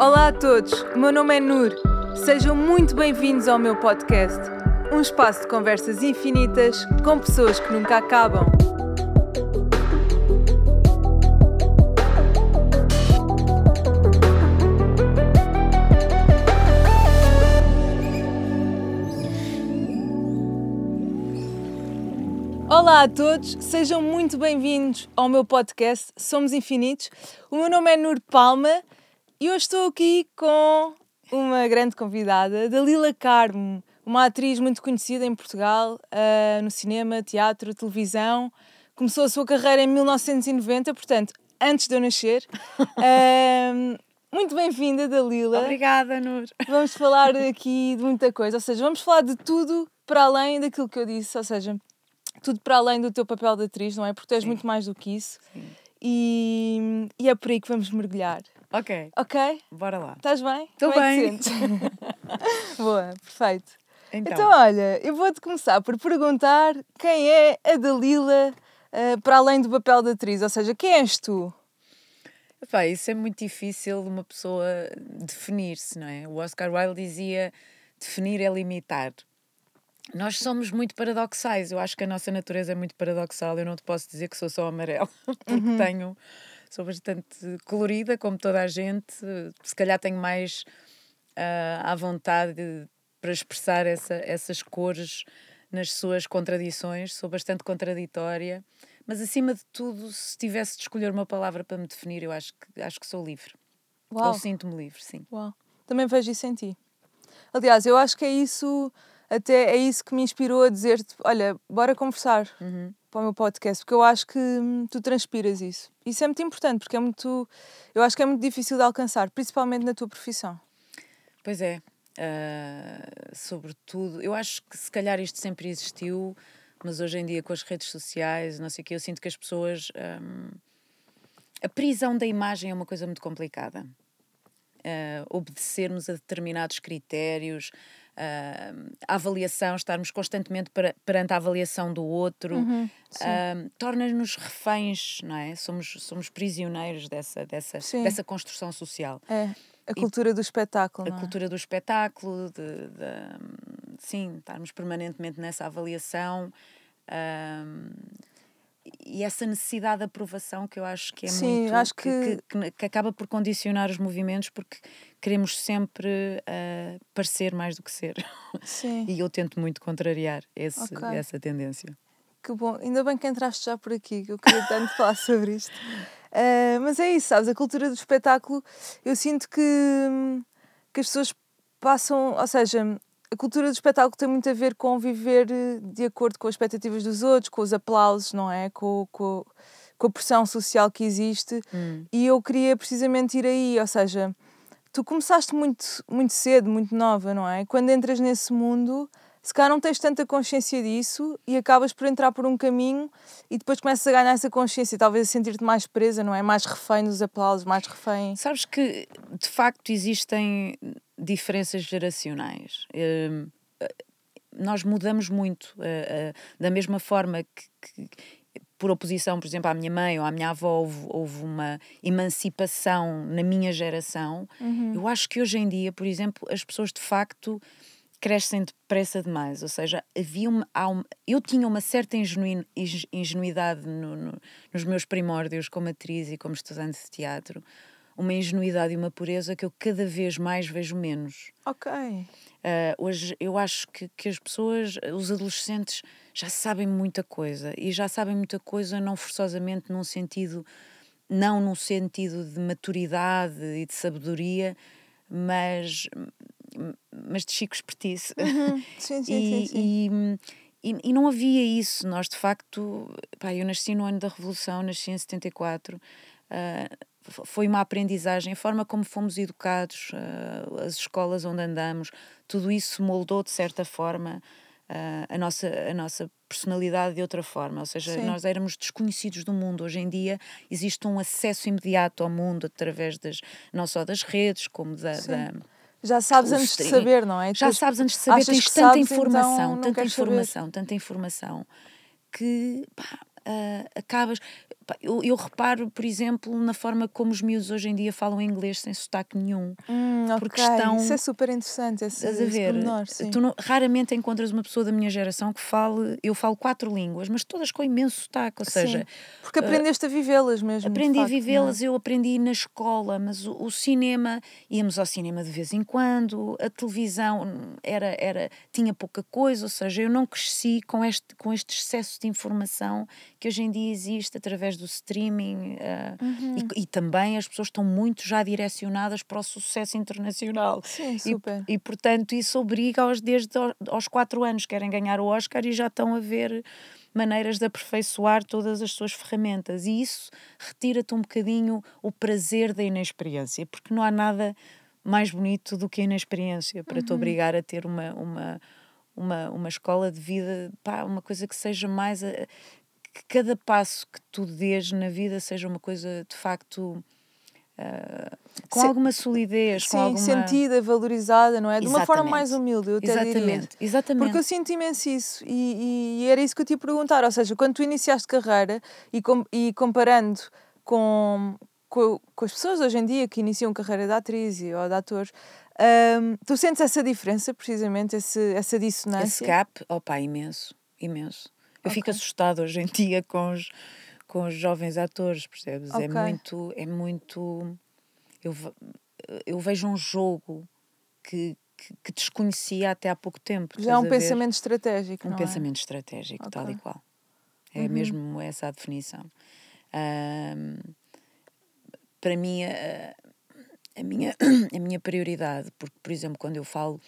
Olá a todos, o meu nome é Nur. Sejam muito bem-vindos ao meu podcast. Um espaço de conversas infinitas com pessoas que nunca acabam. Olá a todos, sejam muito bem-vindos ao meu podcast Somos Infinitos. O meu nome é Nur Palma e hoje estou aqui com uma grande convidada, Dalila Carmo, uma atriz muito conhecida em Portugal, uh, no cinema, teatro, televisão. Começou a sua carreira em 1990, portanto, antes de eu nascer. Uh, muito bem-vinda, Dalila. Obrigada, Nur. Vamos falar aqui de muita coisa, ou seja, vamos falar de tudo para além daquilo que eu disse, ou seja, tudo para além do teu papel de atriz, não é? Porque tu és Sim. muito mais do que isso. Sim. E, e é por aí que vamos mergulhar. Ok. Ok? Bora lá. Estás bem? Estou é bem. Boa, perfeito. Então. então, olha, eu vou-te começar por perguntar quem é a Dalila uh, para além do papel de atriz, ou seja, quem és tu? Epá, isso é muito difícil de uma pessoa definir-se, não é? O Oscar Wilde dizia definir é limitar. Nós somos muito paradoxais. Eu acho que a nossa natureza é muito paradoxal. Eu não te posso dizer que sou só amarelo, porque uhum. tenho. Sou bastante colorida, como toda a gente. Se calhar tenho mais uh, à vontade para expressar essa, essas cores nas suas contradições. Sou bastante contraditória. Mas, acima de tudo, se tivesse de escolher uma palavra para me definir, eu acho que, acho que sou livre. Uau. Ou sinto-me livre, sim. Uau. Também vejo isso em ti. Aliás, eu acho que é isso até é isso que me inspirou a dizer-te: olha, bora conversar uhum. para o meu podcast, porque eu acho que hum, tu transpiras isso. Isso é muito importante, porque é muito. Eu acho que é muito difícil de alcançar, principalmente na tua profissão. Pois é. Uh, sobretudo, eu acho que se calhar isto sempre existiu, mas hoje em dia com as redes sociais, não sei o que, eu sinto que as pessoas. Um, a prisão da imagem é uma coisa muito complicada. Uh, obedecermos a determinados critérios, uh, a avaliação, estarmos constantemente para, perante a avaliação do outro, uhum, uh, torna-nos reféns, não é? Somos, somos prisioneiros dessa, dessa, dessa construção social. É. A cultura e, do espetáculo. A é? cultura do espetáculo, de, de, sim, estarmos permanentemente nessa avaliação. Um, e essa necessidade de aprovação que eu acho que é Sim, muito acho que... Que, que, que, acaba por condicionar os movimentos porque queremos sempre uh, parecer mais do que ser. Sim. e eu tento muito contrariar esse, okay. essa tendência. Que bom, ainda bem que entraste já por aqui, que eu queria tanto falar sobre isto. Uh, mas é isso, sabes? A cultura do espetáculo, eu sinto que, que as pessoas passam, ou seja, a cultura do espetáculo tem muito a ver com viver eh, de acordo com as expectativas dos outros, com os aplausos, não é? Com, com, com a pressão social que existe. Hum. E eu queria precisamente ir aí, ou seja, tu começaste muito, muito cedo, muito nova, não é? Quando entras nesse mundo, se calhar não tens tanta consciência disso e acabas por entrar por um caminho e depois começas a ganhar essa consciência, talvez a sentir-te mais presa, não é? Mais refém dos aplausos, mais refém. Sabes que de facto existem diferenças geracionais. Uh, nós mudamos muito. Uh, uh, da mesma forma que, que, por oposição, por exemplo, à minha mãe ou à minha avó, houve, houve uma emancipação na minha geração. Uhum. Eu acho que hoje em dia, por exemplo, as pessoas de facto crescem depressa demais. Ou seja, havia uma, uma eu tinha uma certa ingenuidade no, no, nos meus primórdios como atriz e como estudante de teatro uma ingenuidade e uma pureza que eu cada vez mais vejo menos. Ok. Uh, hoje eu acho que, que as pessoas, os adolescentes, já sabem muita coisa e já sabem muita coisa não forçosamente num sentido, não num sentido de maturidade e de sabedoria, mas, mas de chico espertice. Uhum. Sim, sim, e, sim, sim. E, e, e, não havia isso. Nós, de facto, pá, eu nasci no ano da Revolução, nasci em 74. Uh, foi uma aprendizagem, a forma como fomos educados, uh, as escolas onde andamos, tudo isso moldou de certa forma uh, a, nossa, a nossa personalidade de outra forma. Ou seja, Sim. nós éramos desconhecidos do mundo. Hoje em dia existe um acesso imediato ao mundo através das, não só das redes, como da. da já sabes antes de saber, não é? Já sabes antes de saber, tens tanta sabes, informação, então tanta informação, saber. tanta informação que pá, uh, acabas eu, eu reparo, por exemplo, na forma como os miúdos hoje em dia falam inglês sem sotaque nenhum. Hum, porque okay. estão. Isso é super interessante. Esse, estás a ver? Tu não, raramente encontras uma pessoa da minha geração que fale. Eu falo quatro línguas, mas todas com imenso sotaque. Ou seja. Sim, porque aprendeste uh, a vivê-las mesmo. Aprendi a é? vivê-las, eu aprendi na escola, mas o, o, cinema, íamos ao cinema de vez em quando, a televisão era, era, tinha pouca coisa, ou seja, eu não cresci com este, com este excesso de informação que hoje em dia existe através do streaming uh, uhum. e, e, também as pessoas estão muito já direcionadas para o sucesso internacional. Sim, super. E, e portanto isso obriga-os desde aos quatro anos, querem ganhar o Oscar e já estão a ver maneiras de aperfeiçoar todas as suas ferramentas e isso retira-te um bocadinho o prazer da inexperiência, porque não há nada mais bonito do que a inexperiência para uhum. te obrigar a ter uma, uma, uma, uma escola de vida, pá, uma coisa que seja mais. A, que cada passo que tu dês na vida seja uma coisa de facto. Uh, com alguma solidez, sim, com alguma... sentida, valorizada, não é? De exatamente. uma forma mais humilde, eu até exatamente, diria. Exatamente. Porque eu sinto imenso isso e, e, era isso que eu te ia perguntar, ou seja, quando tu iniciaste carreira e, com, e comparando com, com, com, as pessoas hoje em dia que iniciam carreira de atriz ou de ator, um, tu sentes essa diferença, precisamente, esse, essa dissonância? Esse gap, opa, imenso, imenso. Eu okay. fico assustada hoje em dia com os, com os jovens atores, percebes? É okay. É muito, é muito. Eu, eu vejo um jogo que, que, que desconhecia até há pouco tempo. Já é um pensamento estratégico. Um é? pensamento é? estratégico, okay. tal e qual. É uhum. mesmo essa a definição. Um, para mim, a, a, minha, a minha prioridade, porque, por exemplo, quando eu falo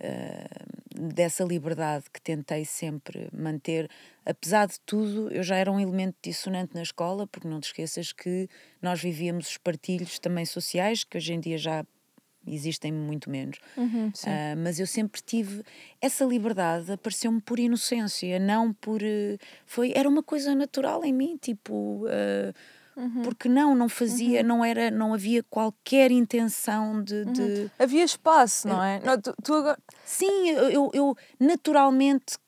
uh, dessa liberdade que tentei sempre manter. Apesar de tudo, eu já era um elemento dissonante na escola, porque não te esqueças que nós vivíamos os partilhos também sociais, que hoje em dia já existem muito menos. Uhum, uh, mas eu sempre tive essa liberdade, apareceu-me por inocência, não por. Uh, foi, era uma coisa natural em mim, tipo. Uh, Uhum. Porque não, não fazia, uhum. não era, não havia qualquer intenção de. Uhum. de... Havia espaço, não é? Não, tu, tu agora... Sim, eu, eu naturalmente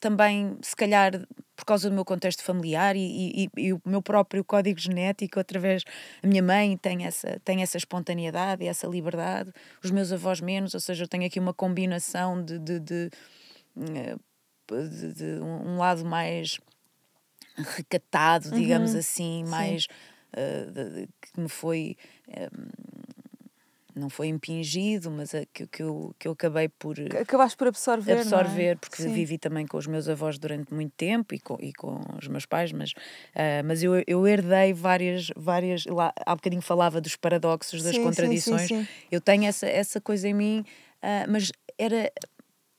também, se calhar por causa do meu contexto familiar e, e, e, o meu próprio código genético, através da minha mãe tem essa, tem essa espontaneidade e essa liberdade, os meus avós menos, ou seja, eu tenho aqui uma combinação de, de, de, eh, de, de um lado mais recatado, digamos uhum. assim, mais uh, de, que me foi um, eh, não foi impingido, mas a, que, que, eu, que eu acabei por acabaste por absorver, absorver é? porque Sim. vivi também com os meus avós durante muito tempo e com, e com os meus pais, mas, uh, mas eu, eu herdei várias, várias lá, há bocadinho falava dos paradoxos, das sim, contradições, sim, eu tenho essa, essa coisa em mim, uh, mas era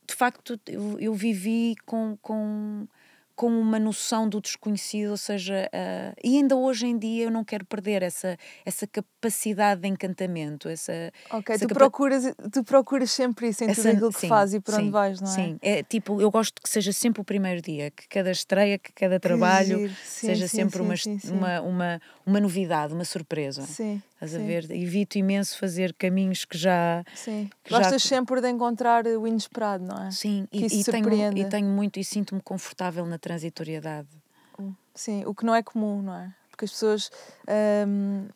de facto eu, eu vivi com, com com uma noção do desconhecido, ou seja, uh, e ainda hoje em dia eu não quero perder essa, essa capacidade de encantamento, essa... Ok, essa tu, procuras, tu procuras sempre isso em essa, tudo aquilo que sim, fazes e por sim, onde vais, não é? Sim, é tipo, eu gosto que seja sempre o primeiro dia, que cada estreia, que cada trabalho sim, seja sempre uma, uma, uma, uma novidade, uma surpresa. Sim. Estás a ver? Evito imenso fazer caminhos que já. Sim. Que Gostas já... sempre de encontrar o inesperado, não é? Sim, que e, e, tenho, e tenho muito e sinto-me confortável na transitoriedade. Sim, o que não é comum, não é? Porque as pessoas hum,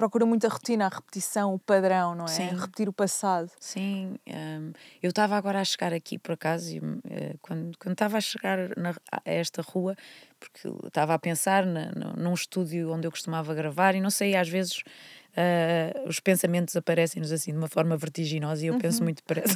procuram muito a rotina, a repetição, o padrão, não é? Sim. Repetir o passado. Sim, um, eu estava agora a chegar aqui por acaso, e, uh, quando, quando estava a chegar na, a esta rua, porque estava a pensar na, no, num estúdio onde eu costumava gravar, e não sei, às vezes uh, os pensamentos aparecem-nos assim de uma forma vertiginosa e eu uhum. penso muito depressa.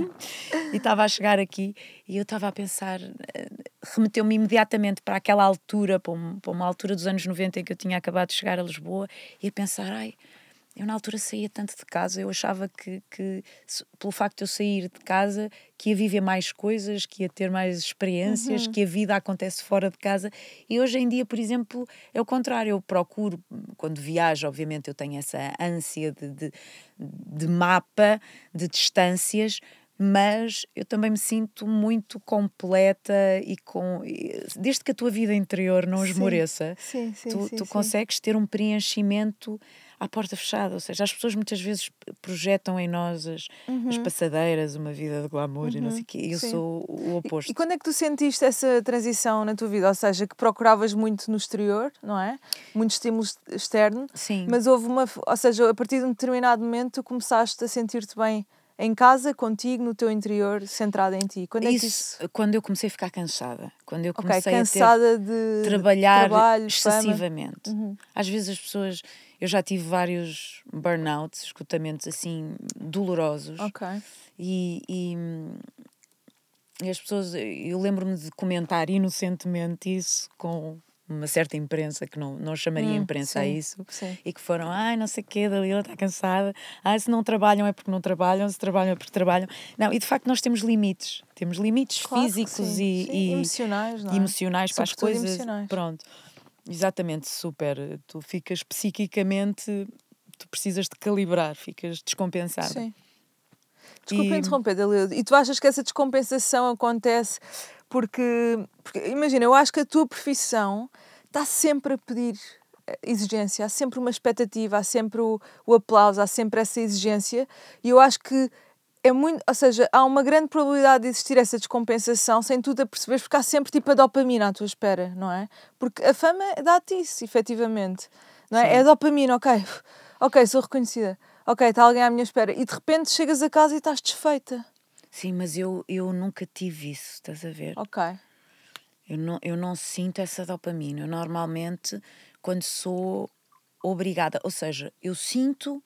e estava a chegar aqui e eu estava a pensar, uh, remeteu-me imediatamente para aquela altura, para, um, para uma altura dos anos 90 em que eu tinha acabado de chegar a Lisboa e a pensar, ai eu na altura saía tanto de casa, eu achava que, que pelo facto de eu sair de casa, que ia viver mais coisas, que ia ter mais experiências, uhum. que a vida acontece fora de casa. E hoje em dia, por exemplo, é o contrário. Eu procuro, quando viajo, obviamente, eu tenho essa ânsia de, de, de mapa, de distâncias, mas eu também me sinto muito completa e com desde que a tua vida interior não esmoreça, sim, sim, tu, sim, tu consegues ter um preenchimento à porta fechada. Ou seja, as pessoas muitas vezes projetam em nós as, uhum. as passadeiras, uma vida de glamour uhum. e não sei o quê. Eu sou o oposto. E, e, quando é que tu sentiste essa transição na tua vida? Ou seja, que procuravas muito no exterior, não é? Muito estímulo externo. Sim. Mas houve uma. Ou seja, a partir de um determinado momento tu começaste a sentir-te bem em casa, contigo, no teu interior, centrada em ti? Quando é isso, isso, Quando eu comecei a ficar cansada. Quando eu comecei okay, cansada a ter, de trabalhar trabalho, excessivamente. Uhum. Às vezes as pessoas eu já tive vários burnouts, escutamentos assim dolorosos. Ok. E, e, e as pessoas, eu lembro-me de comentar inocentemente isso com uma certa imprensa, que não, não chamaria hum, imprensa sim, a isso, sim. e que foram, ai, não sei o quê, Dalila está cansada, ai, se não trabalham é porque não trabalham, se trabalham é porque trabalham. Não, e de facto nós temos limites, temos limites claro físicos e, e, emocionais, não é? emocionais para as coisas. Emocionais. Pronto. Exatamente, super. Tu ficas psiquicamente, tu precisas de calibrar, ficas descompensado. Sim. Desculpa e... interromper, Dalila. E tu achas que essa descompensação acontece porque, porque, imagina, eu acho que a tua profissão está sempre a pedir eh, exigência, há sempre uma expectativa, há sempre o, o aplauso, há sempre essa exigência, e eu acho que é muito, ou seja, há uma grande probabilidade de existir essa descompensação sem tu te perceberes, porque há sempre tipo a dopamina à tua espera, não é? Porque a fama dá-te isso, efetivamente, não é? Sim. É a dopamina, ok, ok, sou reconhecida, ok, está alguém à minha espera, e de repente chegas a casa e estás desfeita. Sim, mas eu, eu nunca tive isso, estás a ver? Ok. Eu não, eu não sinto essa dopamina. Eu normalmente, quando sou obrigada, ou seja, eu sinto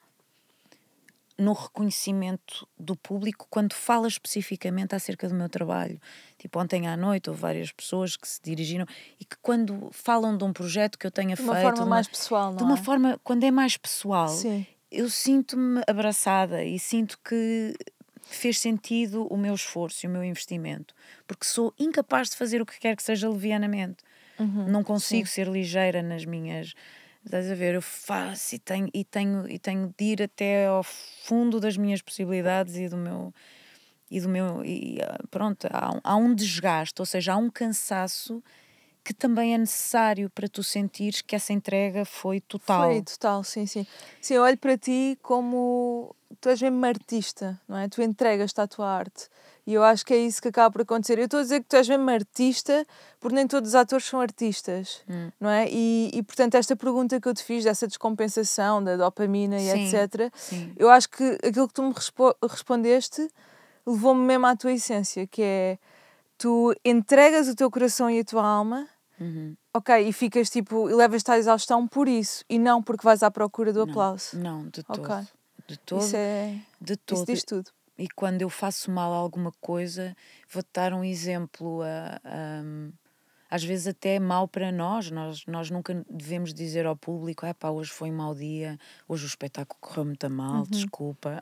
no reconhecimento do público quando fala especificamente acerca do meu trabalho. Tipo, ontem à noite houve várias pessoas que se dirigiram e que quando falam de um projeto que eu tenha feito... De uma forma mais pessoal, não De uma é? forma, quando é mais pessoal, Sim. eu sinto-me abraçada e sinto que fez sentido o meu esforço e o meu investimento. Porque sou incapaz de fazer o que quer que seja levianamente. Uhum, não consigo sim. ser ligeira nas minhas Estás a ver? Eu faço e tenho, e, tenho, e tenho de ir até ao fundo das minhas possibilidades e do meu. E do meu e ah, pronto, há um, há um desgaste, ou seja, há um cansaço que também é necessário para tu sentires que essa entrega foi total. Foi total, sim, sim. Sim, eu olho para ti como tu és mesmo artista, não é? Tu entregas-te à tua arte. E eu acho que é isso que acaba por acontecer. Eu estou a dizer que tu és mesmo artista, porque nem todos os atores são artistas, hum. não é? E, e, portanto, esta pergunta que eu te fiz, dessa descompensação, da dopamina e sim, etc., sim. eu acho que aquilo que tu me respo respondeste levou-me mesmo à tua essência, que é tu entregas o teu coração e a tua alma, uhum. ok, e ficas tipo, e levas-te à exaustão por isso, e não porque vais à procura do não, aplauso. Não, de todo. Okay. De todo. Isso, é, de todo. isso diz tudo. E quando eu faço mal a alguma coisa, vou-te dar um exemplo. A, a, às vezes até é mal para nós. nós. Nós nunca devemos dizer ao público: ah, pá, hoje foi um mau dia, hoje o espetáculo correu muito mal, uhum. desculpa.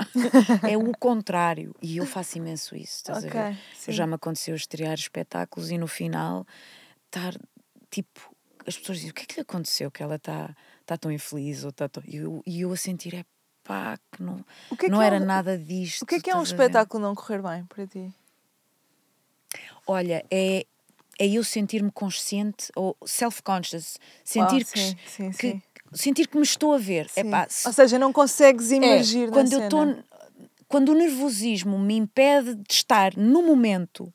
é o contrário. E eu faço imenso isso, estás okay, a ver? Sim. Já me aconteceu estrear espetáculos e no final estar tipo. As pessoas dizem: o que é que lhe aconteceu? Que ela está tá tão infeliz? Ou tá tão... E, eu, e eu a sentir: é pá, que não, que é não que era é um, nada disto. O que é que é um espetáculo não correr bem para ti? Olha, é, é eu sentir-me consciente ou self-conscious, sentir oh, sim, que, sim, que sim. sentir que me estou a ver. Epá, se, ou seja, não consegues emergir é, quando eu estou quando o nervosismo me impede de estar no momento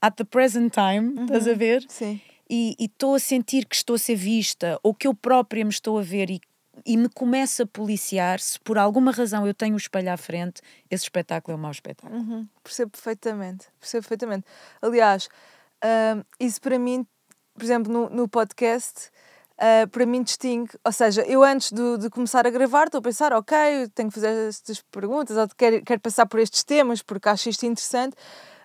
at the present time, uhum, estás a ver? Sim. E estou a sentir que estou a ser vista ou que eu própria me estou a ver e e me começa a policiar, se por alguma razão eu tenho o espelho à frente, esse espetáculo é um mau espetáculo. Uhum, percebo perfeitamente, percebo perfeitamente. Aliás, uh, isso para mim, por exemplo, no, no podcast, uh, para mim distingue, ou seja, eu antes de, de começar a gravar estou a pensar, ok, tenho que fazer estas perguntas, ou quero, quero passar por estes temas porque acho isto interessante,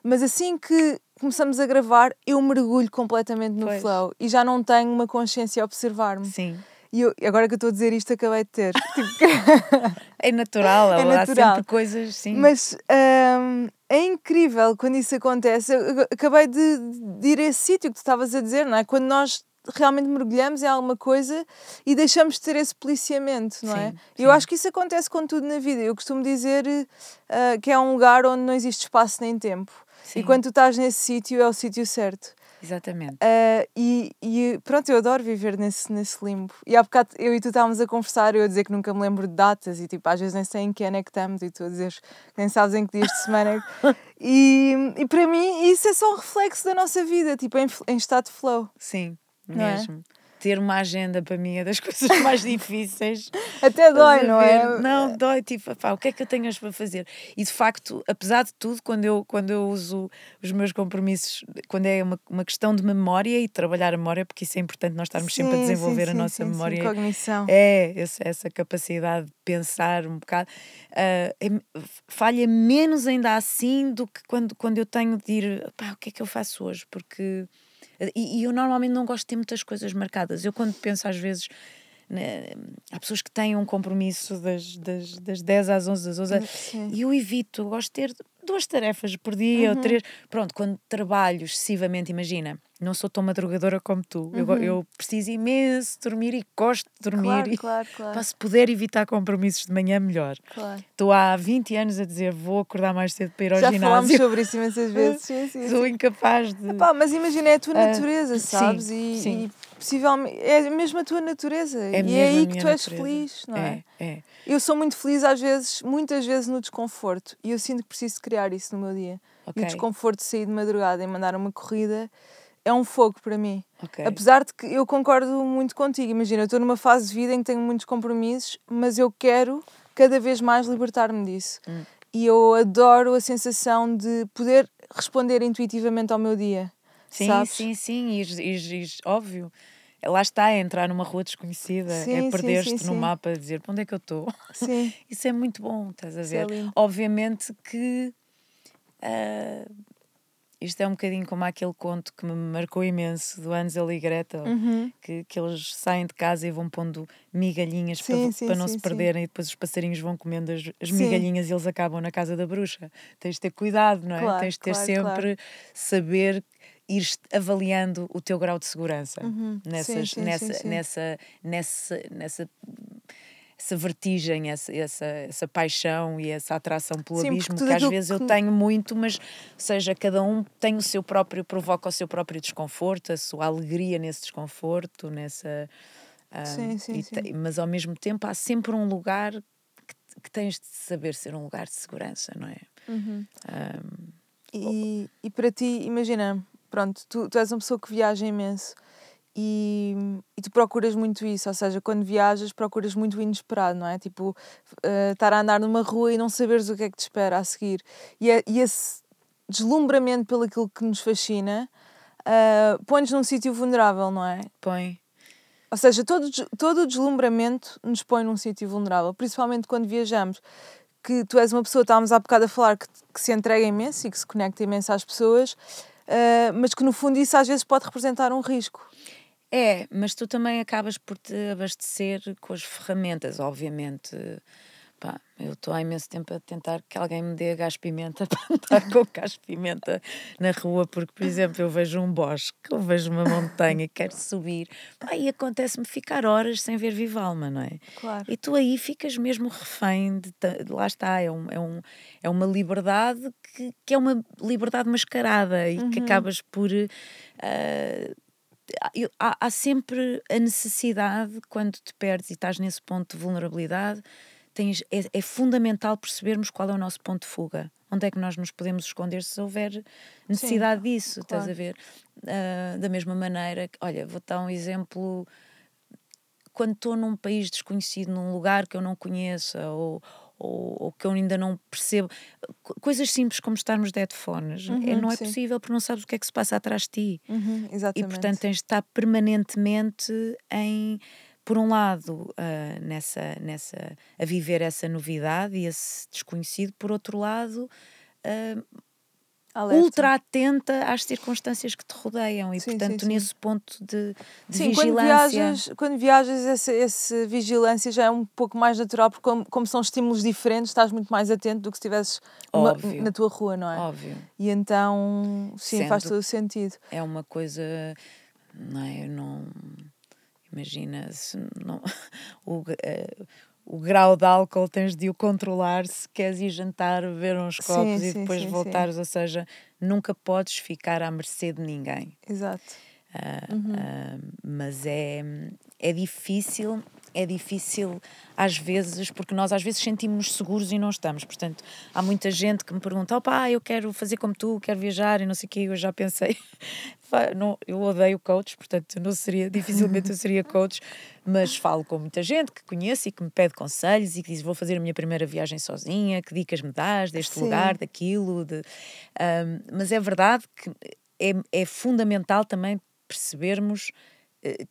mas assim que começamos a gravar, eu mergulho completamente no pois. flow e já não tenho uma consciência a observar-me. Sim. E eu, agora que eu estou a dizer isto, acabei de ter. é natural, é natural. há sempre coisas, sim. Mas um, é incrível quando isso acontece. Eu acabei de, de ir a esse sítio que tu estavas a dizer, não é? Quando nós realmente mergulhamos em alguma coisa e deixamos de ter esse policiamento, não é? sim, é? Sim. Eu acho que isso acontece com tudo na vida. Eu costumo dizer uh, que é um lugar onde não existe espaço nem tempo. Sim. E quando tu estás nesse sítio, é o sítio certo. Exatamente. Uh, e, e pronto, eu adoro viver nesse, nesse limbo. E há bocado eu e tu estávamos a conversar, eu a dizer que nunca me lembro de datas e tipo, às vezes nem sei em que ano é que estamos e tu a dizer nem sabes em que dias de semana é que... e, e para mim isso é só um reflexo da nossa vida, tipo, em, em estado de flow. Sim, é? mesmo. É? Ter uma agenda para mim é das coisas mais difíceis. Até dói, não é? Não, dói, tipo, pá, o que é que eu tenho para fazer? E de facto, apesar de tudo, quando eu, quando eu uso os meus compromissos, quando é uma, uma questão de memória e trabalhar a memória, porque isso é importante nós estarmos sim, sempre a desenvolver sim, a nossa sim, memória. Sim, cognição. É, essa, essa capacidade de pensar um bocado. Uh, é, falha menos ainda assim do que quando, quando eu tenho de ir, pá, o que é que eu faço hoje? Porque e, e, eu normalmente não gosto de ter muitas coisas marcadas. Eu, quando penso às vezes. Né, há pessoas que têm um compromisso das, das, das 10 às 11, das 11 Sim. e eu evito, gosto de ter duas tarefas por dia uhum. ou três. Pronto, quando trabalho excessivamente, imagina, não sou tão madrugadora como tu. Uhum. Eu, eu preciso imenso dormir e gosto de dormir. Claro, e, claro, claro. Para se puder evitar compromissos de manhã, melhor. Claro. Estou há 20 anos a dizer vou acordar mais cedo para ir ao Já ginásio. Já falámos sobre isso imensas vezes. sim, sim, Sou incapaz de. Epá, mas imagina, é a tua ah, natureza, uh, sabes? Sim, e, sim. e possivelmente é mesmo a tua natureza. É e é aí que tu és natureza. feliz, não é? É, é? Eu sou muito feliz às vezes, muitas vezes no desconforto. E eu sinto que preciso criar isso no meu dia. Okay. E o desconforto de sair de madrugada e mandar uma corrida é um fogo para mim. Okay. Apesar de que eu concordo muito contigo. Imagina, eu estou numa fase de vida em que tenho muitos compromissos, mas eu quero cada vez mais libertar-me disso. Hum. E eu adoro a sensação de poder responder intuitivamente ao meu dia. Sim, sabes? sim, sim, e, e, e, óbvio. Lá está, é entrar numa rua desconhecida, é sim, é perder-te no mapa, dizer para onde é que eu estou. Isso é muito bom, estás a é ver? É Obviamente que uh, isto é um bocadinho como aquele conto que me marcou imenso do Ansel e Gretel, uhum. que, que eles saem de casa e vão pondo migalhinhas sim, para, sim, para não sim, se perderem e depois os passarinhos vão comendo as, as migalhinhas e eles acabam na casa da bruxa. Tens de ter cuidado, não é? Claro, Tens de ter claro, sempre claro. saber ir avaliando o teu grau de segurança uhum. nessas, nessa, nessa, nessa, nessa essa vertigem, essa, essa, essa paixão e essa atração pelo Sim, abismo que às vezes que... eu tenho muito, mas ou seja, cada um tem o seu próprio, provoca o seu próprio desconforto, a sua alegria nesse desconforto, nessa. Um, sim, sim, sim. Mas ao mesmo tempo há sempre um lugar que, que, tens de saber ser um lugar de segurança, não é? Uhum. Um, e, e para ti, imagina, pronto, tu, tu és uma pessoa que viaja imenso e, e tu procuras muito isso, ou seja, quando viajas procuras muito o inesperado, não é? Tipo, uh, estar a andar numa rua e não saberes o que é que te espera a seguir. E, é, e esse deslumbramento pelo aquilo que nos fascina uh, põe-nos num sítio vulnerável, não é? Põe. Ou seja, todo, todo o deslumbramento nos põe num sítio vulnerável, principalmente quando viajamos. Que tu és uma pessoa, estávamos há bocado a falar, que, que se entrega imenso e que se conecta imenso às pessoas, uh, mas que no fundo isso às vezes pode representar um risco. É, mas tu também acabas por te abastecer com as ferramentas, obviamente. Pá, eu estou há imenso tempo a tentar que alguém me dê gás pimenta para andar com gás pimenta na rua, porque, por exemplo, eu vejo um bosque, eu vejo uma montanha e quero subir, pá, e acontece-me ficar horas sem ver viva alma, não é? Claro. E tu aí ficas mesmo refém de. Lá está, é, um, é, um, é uma liberdade que, que é uma liberdade mascarada e uhum. que acabas por. Uh, há, há sempre a necessidade, quando te perdes e estás nesse ponto de vulnerabilidade, tens, é, é, fundamental percebermos qual é o nosso ponto de fuga. Onde é que nós nos podemos esconder se houver necessidade Sim, disso, claro. estás a ver? Uh, da mesma maneira, olha, vou dar um exemplo. Quando estou num país desconhecido, num lugar que eu não conheça, ou, ou, ou, que eu ainda não percebo. Coisas simples como estarmos de headphones. Uhum, é, não é sim. possível porque não sabes o que é que se passa atrás de ti. Uhum, e portanto tens de estar permanentemente em, por um lado, uh, nessa, nessa, a viver essa novidade e esse desconhecido, por outro lado, uh, Alerta. ultra atenta às circunstâncias que te rodeiam e, sim, portanto, sim, sim. nesse ponto de, de sim, vigilância. Quando viajas, quando viajas essa, essa vigilância já é um pouco mais natural, porque, como, como são estímulos diferentes, estás muito mais atento do que se estivesses na tua rua, não é? Óbvio. E então, sim, Sendo faz todo o sentido. É uma coisa, não é? Eu não. Imagina, se não, o, uh, o grau de álcool tens de o controlar se queres ir jantar, beber uns copos sim, e sim, depois sim, voltares, ou seja, nunca podes ficar à mercê de ninguém. Exato. Uh, uh, mas é, é difícil é difícil às vezes, porque nós às vezes sentimos-nos seguros e não estamos. Portanto, há muita gente que me pergunta: opá, eu quero fazer como tu, quero viajar e não sei o quê. Eu já pensei, não, eu odeio coaches, portanto, não seria, dificilmente eu seria coach, mas falo com muita gente que conheço e que me pede conselhos e que diz: vou fazer a minha primeira viagem sozinha, que dicas me dás deste Sim. lugar, daquilo. De, um, mas é verdade que é, é fundamental também percebermos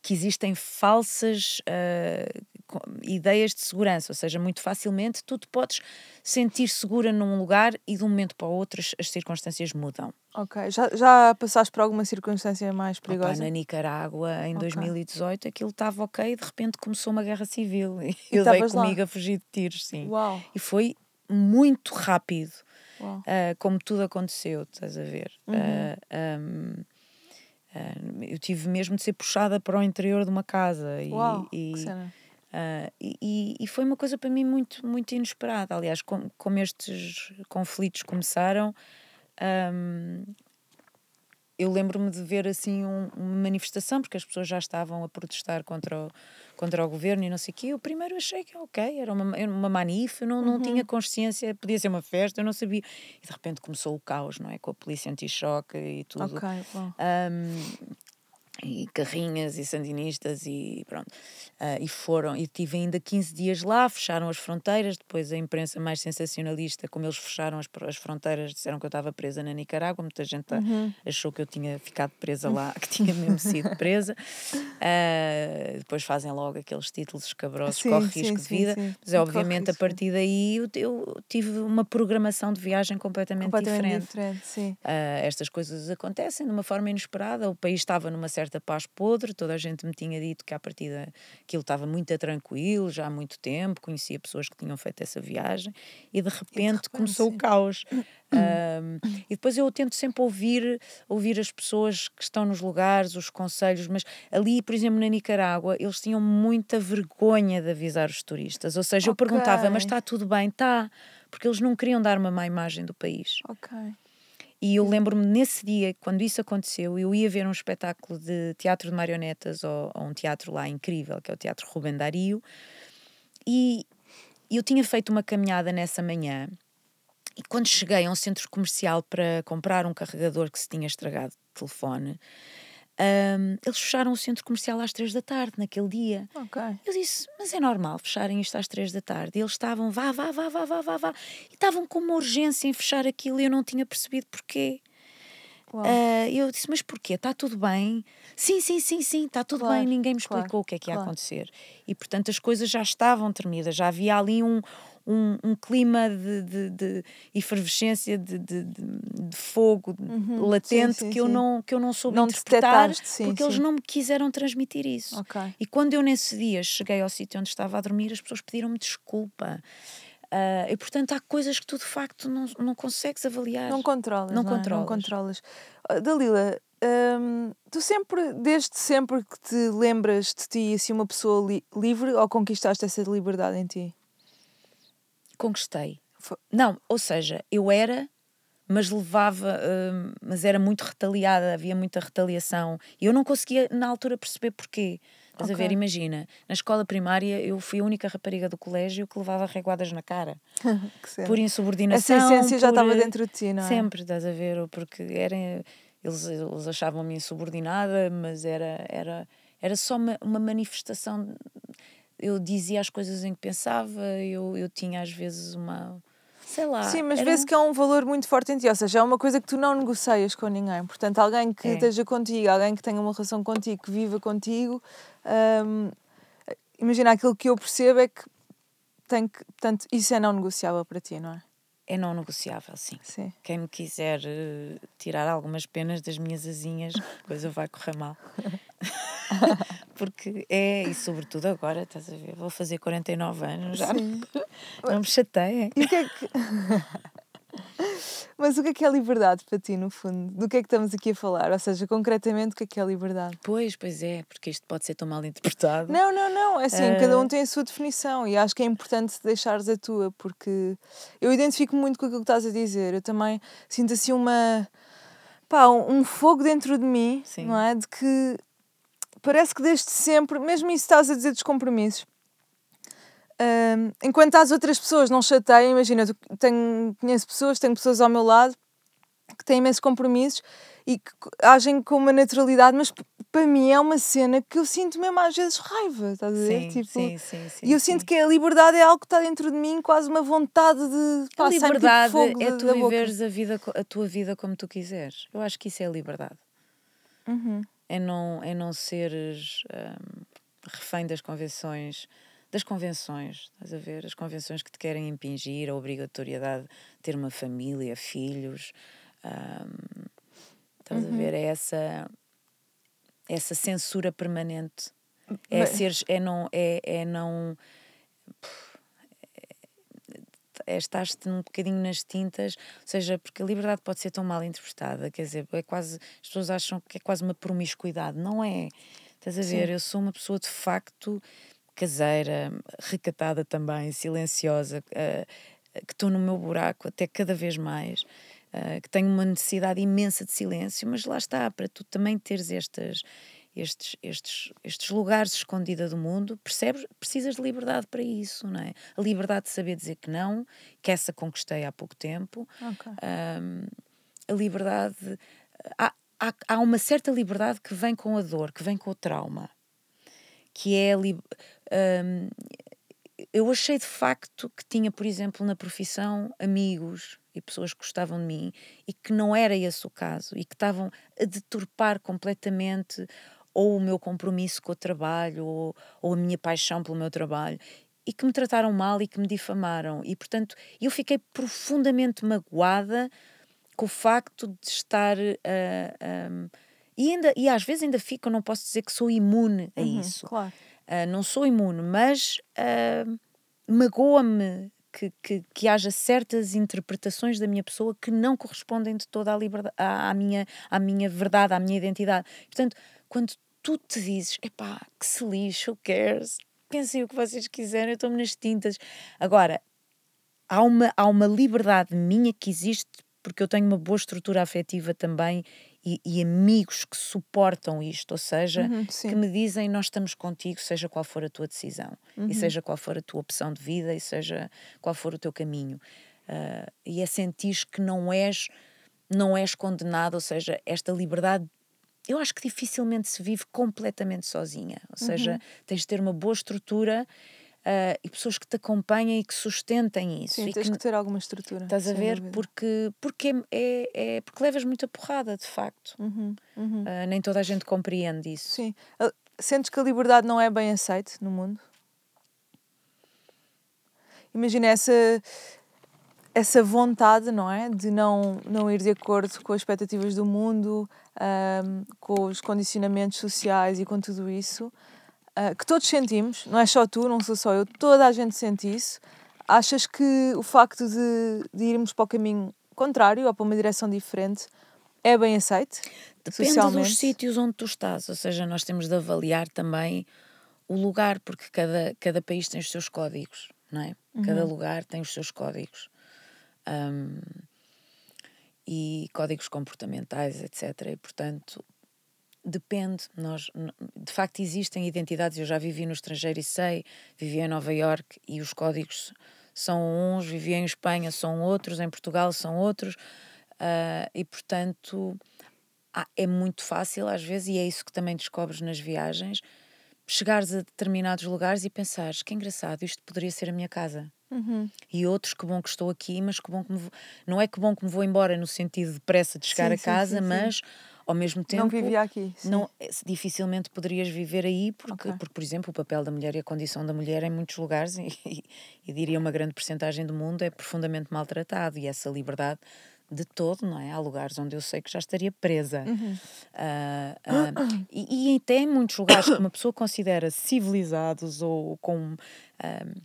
que existem falsas uh, ideias de segurança, ou seja, muito facilmente tu te podes sentir segura num lugar e de um momento para o outro as, as circunstâncias mudam. Ok, já, já passaste por alguma circunstância mais perigosa? Opa, na Nicarágua, em okay. 2018, aquilo estava ok e de repente começou uma guerra civil e, e eu dei comigo lá? a fugir de tiros, sim. Uau. E foi muito rápido, uh, como tudo aconteceu, estás a ver? Uhum. Uh, um, Uh, eu tive mesmo de ser puxada para o interior de uma casa. E, Uau, e, uh, e, e, foi uma coisa para mim muito, muito inesperada. Aliás, com, como estes conflitos começaram, um, eu lembro-me de ver assim um, uma manifestação, porque as pessoas já estavam a protestar contra o, contra o governo e não sei o quê. Eu primeiro achei que, ok, era uma, era uma manif, eu não, não tinha uhum. consciência, podia ser uma festa, eu não sabia. E de repente começou o caos, não é? Com a polícia anti-choque e tudo. Ok, bom. Um, e carrinhas e sandinistas e pronto. Uh, e foram, e tive ainda 15 dias lá, fecharam as fronteiras, depois a imprensa mais sensacionalista, como eles fecharam as, as fronteiras, disseram que eu estava presa na Nicarágua, muita gente uhum. achou que eu tinha ficado presa lá, que tinha mesmo sido presa. Uh, depois fazem logo aqueles títulos escabrosos, sim, corre sim, risco sim, de vida, mas é obviamente a partir daí eu, eu, tive uma programação de viagem completamente, completamente diferente. diferente uh, estas coisas acontecem de uma forma inesperada, o país estava numa certa certa paz podre, toda a gente me tinha dito que à partida aquilo estava muito tranquilo, já há muito tempo, conhecia pessoas que tinham feito essa viagem e de repente, e de repente começou sim. o caos. Um, e depois eu tento sempre ouvir, ouvir as pessoas que estão nos lugares, os conselhos, mas ali, por exemplo, na Nicarágua, eles tinham muita vergonha de avisar os turistas. Ou seja, okay. eu perguntava, mas está tudo bem? Está. Porque eles não queriam dar uma má imagem do país. Ok. E eu lembro-me nesse dia, quando isso aconteceu, eu ia ver um espetáculo de teatro de marionetas ou, ou um teatro lá incrível, que é o Teatro Rubem Dario, e eu tinha feito uma caminhada nessa manhã. E quando cheguei a um centro comercial para comprar um carregador que se tinha estragado de telefone, um, eles fecharam o centro comercial às três da tarde, naquele dia. Okay. Eu disse, mas é normal fecharem isto às três da tarde. E eles estavam, vá, vá, vá, vá, vá, vá, vá. E estavam com uma urgência em fechar aquilo e eu não tinha percebido porquê. Uh, eu disse, mas porquê? Está tudo bem? Sim, sim, sim, sim, está tudo claro, bem. Ninguém me explicou claro, o que é que ia claro. acontecer. E portanto as coisas já estavam tremidas, já havia ali um, um, um clima de, de, de efervescência, de, de, de fogo uhum. latente sim, sim, que, eu não, que eu não soube não interpretar porque eles não me quiseram transmitir isso. Okay. E quando eu nesse dia cheguei ao sítio onde estava a dormir, as pessoas pediram-me desculpa. Uh, e portanto há coisas que tu de facto não, não consegues avaliar. Não controlas. Não, não controlas. É? Não controlas. Uh, Dalila, um, tu sempre, desde sempre que te lembras de ti assim uma pessoa li livre ou conquistaste essa liberdade em ti? Conquistei. Não, ou seja, eu era, mas levava, uh, mas era muito retaliada, havia muita retaliação. E eu não conseguia, na altura, perceber porquê. Estás okay. a ver? Imagina, na escola primária eu fui a única rapariga do colégio que levava reguadas na cara. por insubordinação. Essa essência por... já estava dentro de ti, não é? Sempre, estás a ver? Porque era, eles, eles achavam-me insubordinada, mas era, era, era só uma, uma manifestação eu dizia as coisas em que pensava, eu, eu tinha às vezes uma. Sei lá. Sim, mas vê-se um... que é um valor muito forte em ti, ou seja, é uma coisa que tu não negocias com ninguém. Portanto, alguém que é. esteja contigo, alguém que tenha uma relação contigo, que viva contigo, hum, imagina aquilo que eu percebo é que tem que. Portanto, isso é não negociável para ti, não é? É não negociável, sim. sim. Quem me quiser uh, tirar algumas penas das minhas asinhas, coisa vai correr mal. Porque é, e sobretudo agora, estás a ver, vou fazer 49 anos, já não, não me chateia. E o que é que. Mas o que é que é liberdade para ti, no fundo? Do que é que estamos aqui a falar? Ou seja, concretamente, o que é que é liberdade? Pois, pois é, porque isto pode ser tão mal interpretado. Não, não, não. É assim, uh... cada um tem a sua definição e acho que é importante deixares a tua, porque eu identifico muito com aquilo que estás a dizer. Eu também sinto assim uma pá, um, um fogo dentro de mim, Sim. não é? De que parece que desde sempre, mesmo isso estás a dizer dos compromissos, um, enquanto as outras pessoas não chateiam, imagina, eu tenho, conheço pessoas, tenho pessoas ao meu lado que têm imensos compromissos e que agem com uma naturalidade, mas para mim é uma cena que eu sinto mesmo às vezes raiva, estás a ver? Sim, tipo, sim, sim, sim, E eu sinto que a liberdade é algo que está dentro de mim, quase uma vontade de passar A liberdade tipo é tu viveres a, vida, a tua vida como tu quiseres. Eu acho que isso é a liberdade. Uhum. É, não, é não seres um, refém das convenções das convenções, estás a ver? As convenções que te querem impingir a obrigatoriedade de ter uma família, filhos. Um, estás uhum. a ver? É essa, essa censura permanente. É, Mas... seres, é não. É, é não é, estás-te um bocadinho nas tintas, ou seja, porque a liberdade pode ser tão mal interpretada, quer dizer, é quase, as pessoas acham que é quase uma promiscuidade, não é? Estás a ver? Sim. Eu sou uma pessoa de facto caseira, recatada também, silenciosa, uh, que estou no meu buraco até cada vez mais, uh, que tenho uma necessidade imensa de silêncio, mas lá está, para tu também teres estas, estes, estes, estes lugares escondidos do mundo, percebes? Precisas de liberdade para isso, não é? A liberdade de saber dizer que não, que essa conquistei há pouco tempo. Okay. Um, a liberdade. Há, há, há uma certa liberdade que vem com a dor, que vem com o trauma que é um, eu achei de facto que tinha, por exemplo, na profissão amigos e pessoas que gostavam de mim e que não era esse o caso e que estavam a deturpar completamente ou o meu compromisso com o trabalho ou, ou a minha paixão pelo meu trabalho e que me trataram mal e que me difamaram e portanto eu fiquei profundamente magoada com o facto de estar uh, um, e, ainda, e às vezes ainda fico, não posso dizer que sou imune a uhum, isso. Claro. Uh, não sou imune, mas uh, magoa-me que, que, que, haja certas interpretações da minha pessoa que não correspondem de toda a liberdade, à, à, minha, à minha verdade, à minha identidade. Portanto, quando tu te dizes, epá, que se lixe, who cares? Pensem o que vocês quiserem, eu estou-me nas tintas. Agora, há uma, há uma liberdade minha que existe porque eu tenho uma boa estrutura afetiva também e, e, amigos que suportam isto, ou seja, uhum, que me dizem nós estamos contigo, seja qual for a tua decisão, uhum. e seja qual for a tua opção de vida, e seja qual for o teu caminho. Uh, e é sentir que não és, não és condenado, ou seja, esta liberdade eu acho que dificilmente se vive completamente sozinha. Ou seja, uhum. tens de ter uma boa estrutura uh, e pessoas que te acompanhem e que sustentem isso. Sim, tens que, que, ter alguma estrutura. Estás a ver? Porque, porque, é, é, é, porque levas muita porrada, de facto. Uhum, uhum. Uh, nem toda a gente compreende isso. Sim. Uh, sentes que a liberdade não é bem aceite no mundo? Imagina essa, essa vontade, não é? De não, não ir de acordo com as expectativas do mundo, um, com os condicionamentos sociais e com tudo isso. Ah, que todos sentimos, não é só tu, não sou só eu, toda a gente sente isso. Achas que o facto de, de irmos para o caminho contrário ou para uma direção diferente é bem aceito? Depende dos sítios onde tu estás, ou seja, nós temos de avaliar também o lugar, porque cada, cada país tem os seus códigos, não é? Uhum. Cada lugar tem os seus códigos. Um, e códigos comportamentais, etc. E, portanto, Depende, nós de facto existem identidades, eu já vivi no estrangeiro e sei, vivi em Nova York e os códigos são uns, vivi em Espanha são outros, em Portugal são outros, uh, e portanto é muito fácil às vezes, e é isso que também descobres nas viagens, chegares a determinados lugares e pensares que engraçado, isto poderia ser a minha casa. Uhum. E outros, que bom que estou aqui, mas que bom que me vou... Não é que bom que me vou embora no sentido de pressa de chegar sim, a casa, sim, sim, mas ao mesmo tempo. Não vivia aqui. Sim. Não, eh, dificilmente poderias viver aí, porque, okay. porque, por exemplo, o papel da mulher e a condição da mulher em muitos lugares, e, e, e diria uma grande porcentagem do mundo, é profundamente maltratado. E essa liberdade de todo, não é? Há lugares onde eu sei que já estaria presa. Uhum. Uh, uh, e, e até em muitos lugares que uma pessoa considera civilizados ou com. Uh,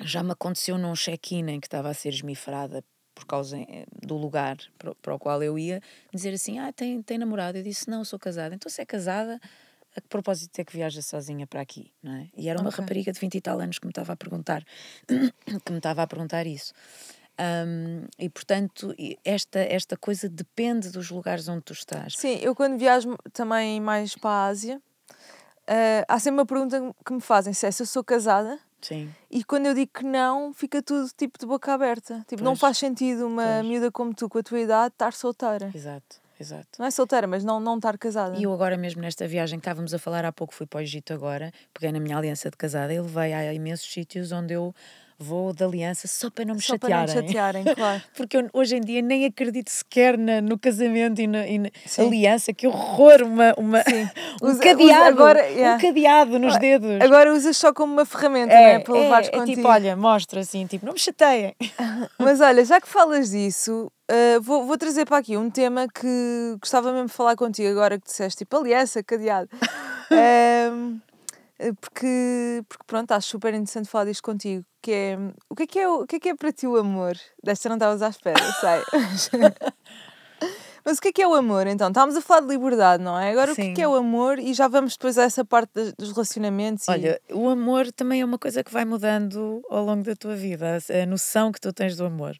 já me aconteceu num check-in em que estava a ser esmifrada por causa eh, do lugar para, para o qual eu ia, dizer assim: Ah, tem, tem namorado? Eu disse: Não, sou casada. Então, se é casada, a que propósito é que viaja sozinha para aqui? Não é? E era uma okay. rapariga de 20 e tal anos que me estava a perguntar, que me estava a perguntar isso. Um, e portanto, esta, esta coisa depende dos lugares onde tu estás. Sim, eu quando viajo também mais para a Ásia, uh, há sempre uma pergunta que me fazem: se é se eu sou casada. Sim. E quando eu digo que não, fica tudo tipo de boca aberta. Tipo, pois. não faz sentido uma pois. miúda como tu, com a tua idade, estar solteira. Exato. Exato. Não é solteira, mas não, não estar casada. E eu agora mesmo nesta viagem que estávamos a falar há pouco, fui para o Egito agora, peguei na minha aliança de casada e levei a imensos sítios onde eu vou de aliança só para não me só chatearem. Para não me chatearem, claro. Porque eu, hoje em dia nem acredito sequer na, no casamento e na, e na aliança, que horror, uma, uma, um usa, cadeado, usa agora, yeah. um cadeado nos dedos. Agora usas só como uma ferramenta, é, não é? Para levares é, contigo. É tipo, olha, mostra assim, tipo, não me chateiem. Mas olha, já que falas disso, uh, vou, vou trazer para aqui um tema que gostava mesmo de falar contigo agora que disseste, tipo, aliança, cadeado. um, Eh, porque, porque pronto, acho super interessante falar disto contigo, que é, o que é que é, o que é, que é para ti o amor? Desta não estavas à espera, sei. Mas o que é que é o amor, então? Estávamos a falar de liberdade, não é? Agora, Sim. o que é que é o amor? E já vamos depois a essa parte dos relacionamentos. E... Olha, o amor também é uma coisa que vai mudando ao longo da tua vida, a noção que tu tens do amor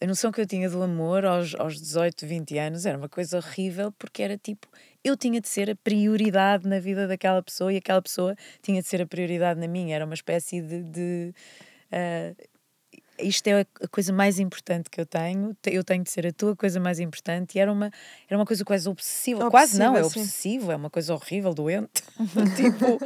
a noção que eu tinha do amor aos, aos 18, 20 anos era uma coisa horrível porque era tipo, eu tinha de ser a prioridade na vida daquela pessoa e aquela pessoa tinha de ser a prioridade na minha. Era uma espécie de. de uh, isto é a coisa mais importante que eu tenho, eu tenho de ser a tua coisa mais importante, e era uma, era uma coisa quase obsessiva, quase não, é obsessivo, sim. é uma coisa horrível, doente. tipo,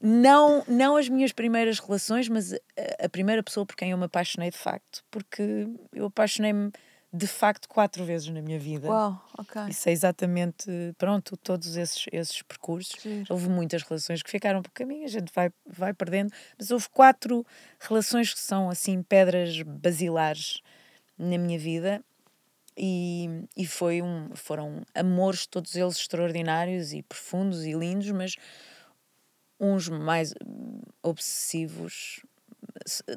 não, não as minhas primeiras relações, mas a, a, primeira pessoa por quem eu me apaixonei de facto, porque eu apaixonei-me de facto quatro vezes na minha vida. Uau, ok. E sei exatamente, pronto, todos esses, esses percursos. Sim. Houve muitas relações que ficaram por caminho, a gente vai, vai perdendo, mas houve quatro relações que são assim pedras basilares na minha vida e, e foi um, foram amores, todos eles extraordinários e profundos e lindos, mas uns mais obsessivos,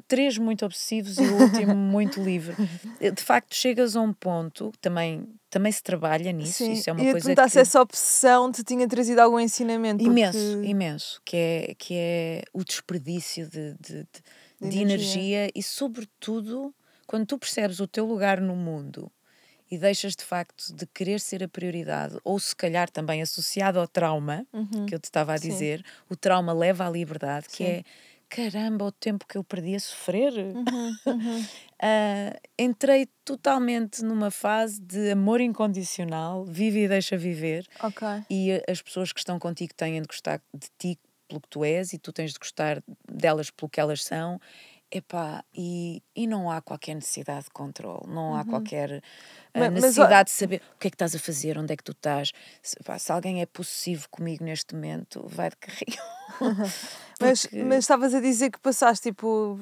três muito obsessivos e o último muito livre. De facto, chegas a um ponto, também, também se trabalha nisso, Sim. isso é uma e coisa que... se essa obsessão te tinha trazido algum ensinamento. Imenso, porque... imenso, que é, que é o desperdício de, de, de, de energia. energia e sobretudo quando tu percebes o teu lugar no mundo e deixas de facto de querer ser a prioridade, ou se calhar também associado ao trauma, uhum. que eu te estava a dizer, Sim. o trauma leva à liberdade, que Sim. é caramba, o tempo que eu perdi a sofrer. Uhum, uhum. uh, entrei totalmente numa fase de amor incondicional, vive e deixa viver. Okay. E as pessoas que estão contigo têm de gostar de ti pelo que tu és e tu tens de gostar delas pelo que elas são. Epá, e, e não há qualquer necessidade de controle, não há uhum. qualquer uh, necessidade mas, de saber o que é que estás a fazer, onde é que tu estás. Se, pá, se alguém é possessivo comigo neste momento, vai de carrinho. mas, mas estavas a dizer que passaste tipo,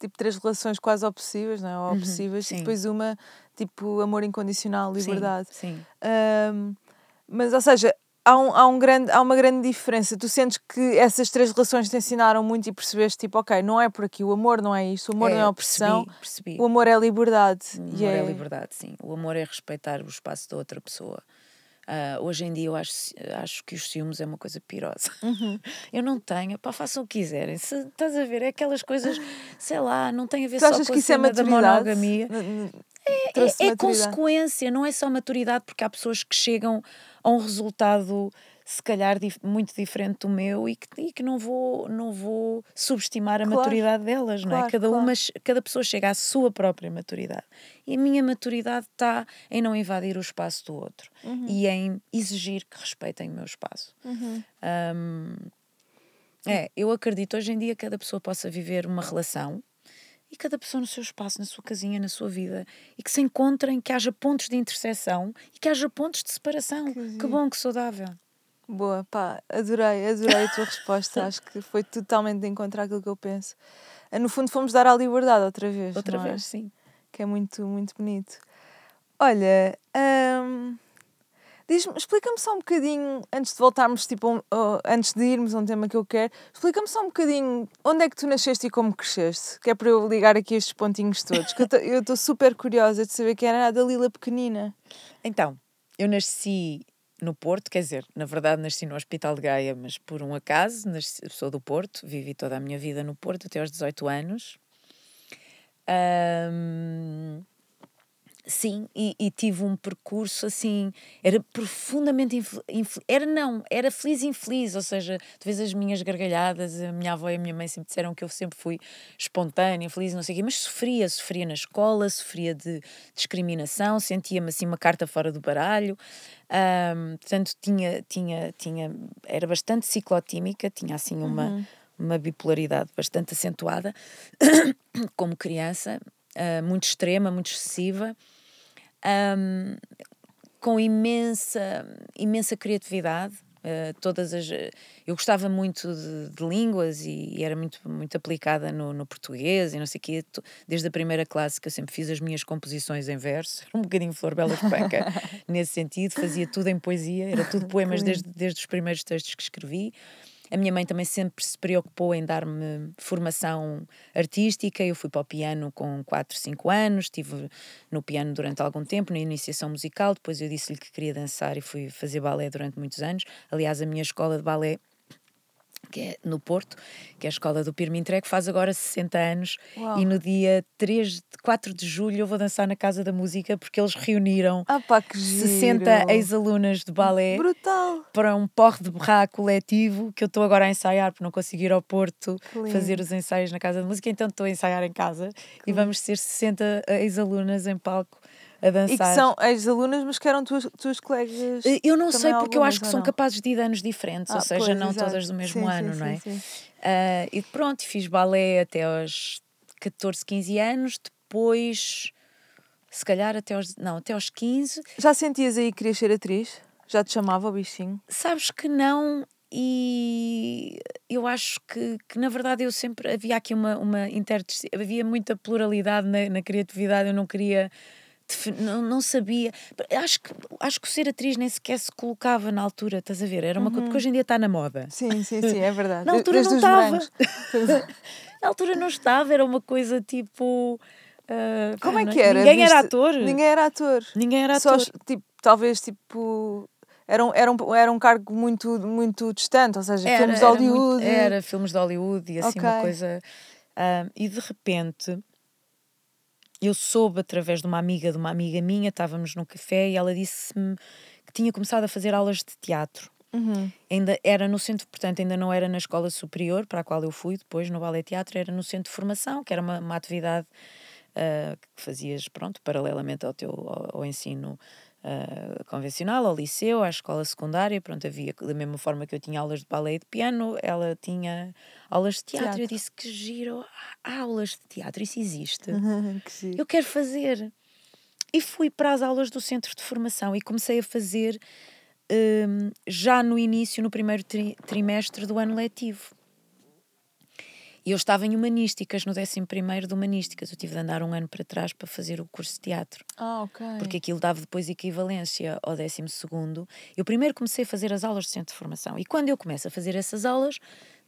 tipo três relações quase obsessivas, não é? Ou uhum, obsessivas, e depois uma tipo amor incondicional, liberdade. Sim. sim. Um, mas, ou seja, há, um, há, um grande, há uma grande diferença. Tu sentes que essas três relações te ensinaram muito e percebeste, tipo, ok, não é por aqui, o amor não é isso, o amor é, não é opressão, percebi, percebi. o amor é liberdade. O amor é... é liberdade, sim. O amor é respeitar o espaço da outra pessoa. Uh, hoje em dia eu acho, acho que os ciúmes é uma coisa pirosa. Uhum. Eu não tenho, pá, façam o que quiserem. Se estás a ver, é aquelas coisas, sei lá, não tem a ver tu só com a é cena é da monogamia. É, é, é consequência, não é só maturidade, porque há pessoas que chegam a um resultado se calhar dif muito diferente do meu e que, e que não vou não vou subestimar a claro. maturidade delas, claro, não é? Cada claro. uma cada pessoa chega à sua própria maturidade. E a minha maturidade está em não invadir o espaço do outro uhum. e em exigir que respeitem o meu espaço. Uhum. Um, é, eu acredito hoje em dia cada pessoa possa viver uma relação e cada pessoa no seu espaço, na sua casinha, na sua vida, e que se encontrem, que haja pontos de interseção e que haja pontos de separação. Que, que bom, que saudável. Boa, pá, adorei, adorei a tua resposta. Acho que foi totalmente de encontrar aquilo que eu penso. Ah, no fundo, fomos dar a liberdade outra vez. Outra é? vez, sim. Que é muito, muito bonito. Olha, hum, explica-me só um bocadinho, antes de voltarmos, tipo, uh, antes de irmos a um tema que eu quero, explica-me só um bocadinho onde é que tu nasceste e como cresceste, que é para eu ligar aqui estes pontinhos todos, que eu estou super curiosa de saber quem era a Dalila pequenina. Então, eu nasci no Porto, quer dizer, na verdade nasci no Hospital de Gaia, mas por um acaso, nasci, sou do Porto, vivi toda a minha vida no Porto até aos 18 anos. Sim, e, e, tive um percurso assim, era profundamente infeliz, era não, era feliz e infeliz, ou seja, vês as minhas gargalhadas, a minha avó e a minha mãe sempre disseram que eu sempre fui espontânea, feliz, não sei o quê, mas sofria, sofria na escola, sofria de discriminação, sentia-me assim uma carta fora do baralho, um, portanto tinha, tinha, tinha, era bastante ciclotímica, tinha assim uma... Uhum. uma bipolaridade bastante acentuada como criança, uh, muito extrema, muito excessiva, um, com imensa, imensa criatividade. Uh, todas as eu gostava muito de, de línguas e, e, era muito muito aplicada no, no, português e não sei quê. Desde a primeira classe que eu sempre fiz as minhas composições em verso um bocadinho flor bela espanca nesse sentido. Fazia tudo em poesia era tudo poemas desde, desde os primeiros textos que escrevi a minha mãe também sempre se preocupou em dar-me formação artística. Eu fui para o piano com 4, 5 anos, estive no piano durante algum tempo, na iniciação musical. Depois eu disse-lhe que queria dançar e fui fazer balé durante muitos anos. Aliás, a minha escola de balé que é no Porto, que é a escola do Pirmintré, que faz agora 60 anos. Uau. E no dia 3, 4 de julho eu vou dançar na Casa da Música porque eles reuniram ah, pá, 60 ex-alunas de balé Brutal. para um porre de berrar coletivo que eu estou agora a ensaiar porque não consegui ir ao Porto fazer os ensaios na Casa da Música, então estou a ensaiar em casa e vamos ser 60 ex-alunas em palco a dançar. E que são ex-alunas, mas que eram tuas, tuas colegas. Eh, eu não sei, porque eu acho que são capazes de ir de anos diferentes, ah, ou seja, pois, não exato. todas do mesmo sim, ano, sim, não é? Sim, uh, e pronto, fiz balé até aos 14, 15 anos, depois, se calhar até aos, não, até aos 15. Já sentias aí que querias ser atriz? Já te chamava o bichinho? Sabes que não, e eu acho que, que na verdade eu sempre havia aqui uma, uma interdisciplina, havia muita pluralidade na, na criatividade, eu não queria não, não sabia. Acho que, acho que ser atriz nem sequer se colocava na altura, estás a ver? Era uma uhum. coisa que hoje em dia está na moda. Sim, sim, sim, é verdade. na altura Desde não estava. na altura não estava, era uma coisa tipo. Uh, Como é que era? Ninguém Viste? era ator. Ninguém era ator. Ninguém era ator. Só, tipo, talvez tipo era um, era um, era um cargo muito, muito distante, ou seja, era, filmes de Hollywood. Era, muito, era, filmes de Hollywood e assim okay. uma coisa. Uh, e de repente eu soube através de uma amiga de uma amiga minha, estávamos num café e ela disse-me que tinha começado a fazer aulas de teatro. Uhum. Ainda era no centro, portanto, ainda não era na escola superior, para a qual eu fui depois, no Ballet Teatro, era no centro de formação, que era uma, uma atividade uh, que fazias, pronto, paralelamente ao teu ao, ao ensino uh, convencional, ao liceu, à escola secundária, pronto, havia, da mesma forma que eu tinha aulas de ballet e de piano, ela tinha aulas de teatro. teatro. Eu disse que giro, há aulas de teatro, isso existe. eu quero fazer. E fui para as aulas do centro de formação e comecei a fazer um, já no início, no primeiro tri trimestre do ano letivo. E eu estava em Humanísticas, no 11 de Humanísticas. Eu tive de andar um ano para trás para fazer o curso de teatro. Ah, ok. Porque aquilo dava depois equivalência ao 12. Eu primeiro comecei a fazer as aulas de centro de formação. E quando eu começo a fazer essas aulas,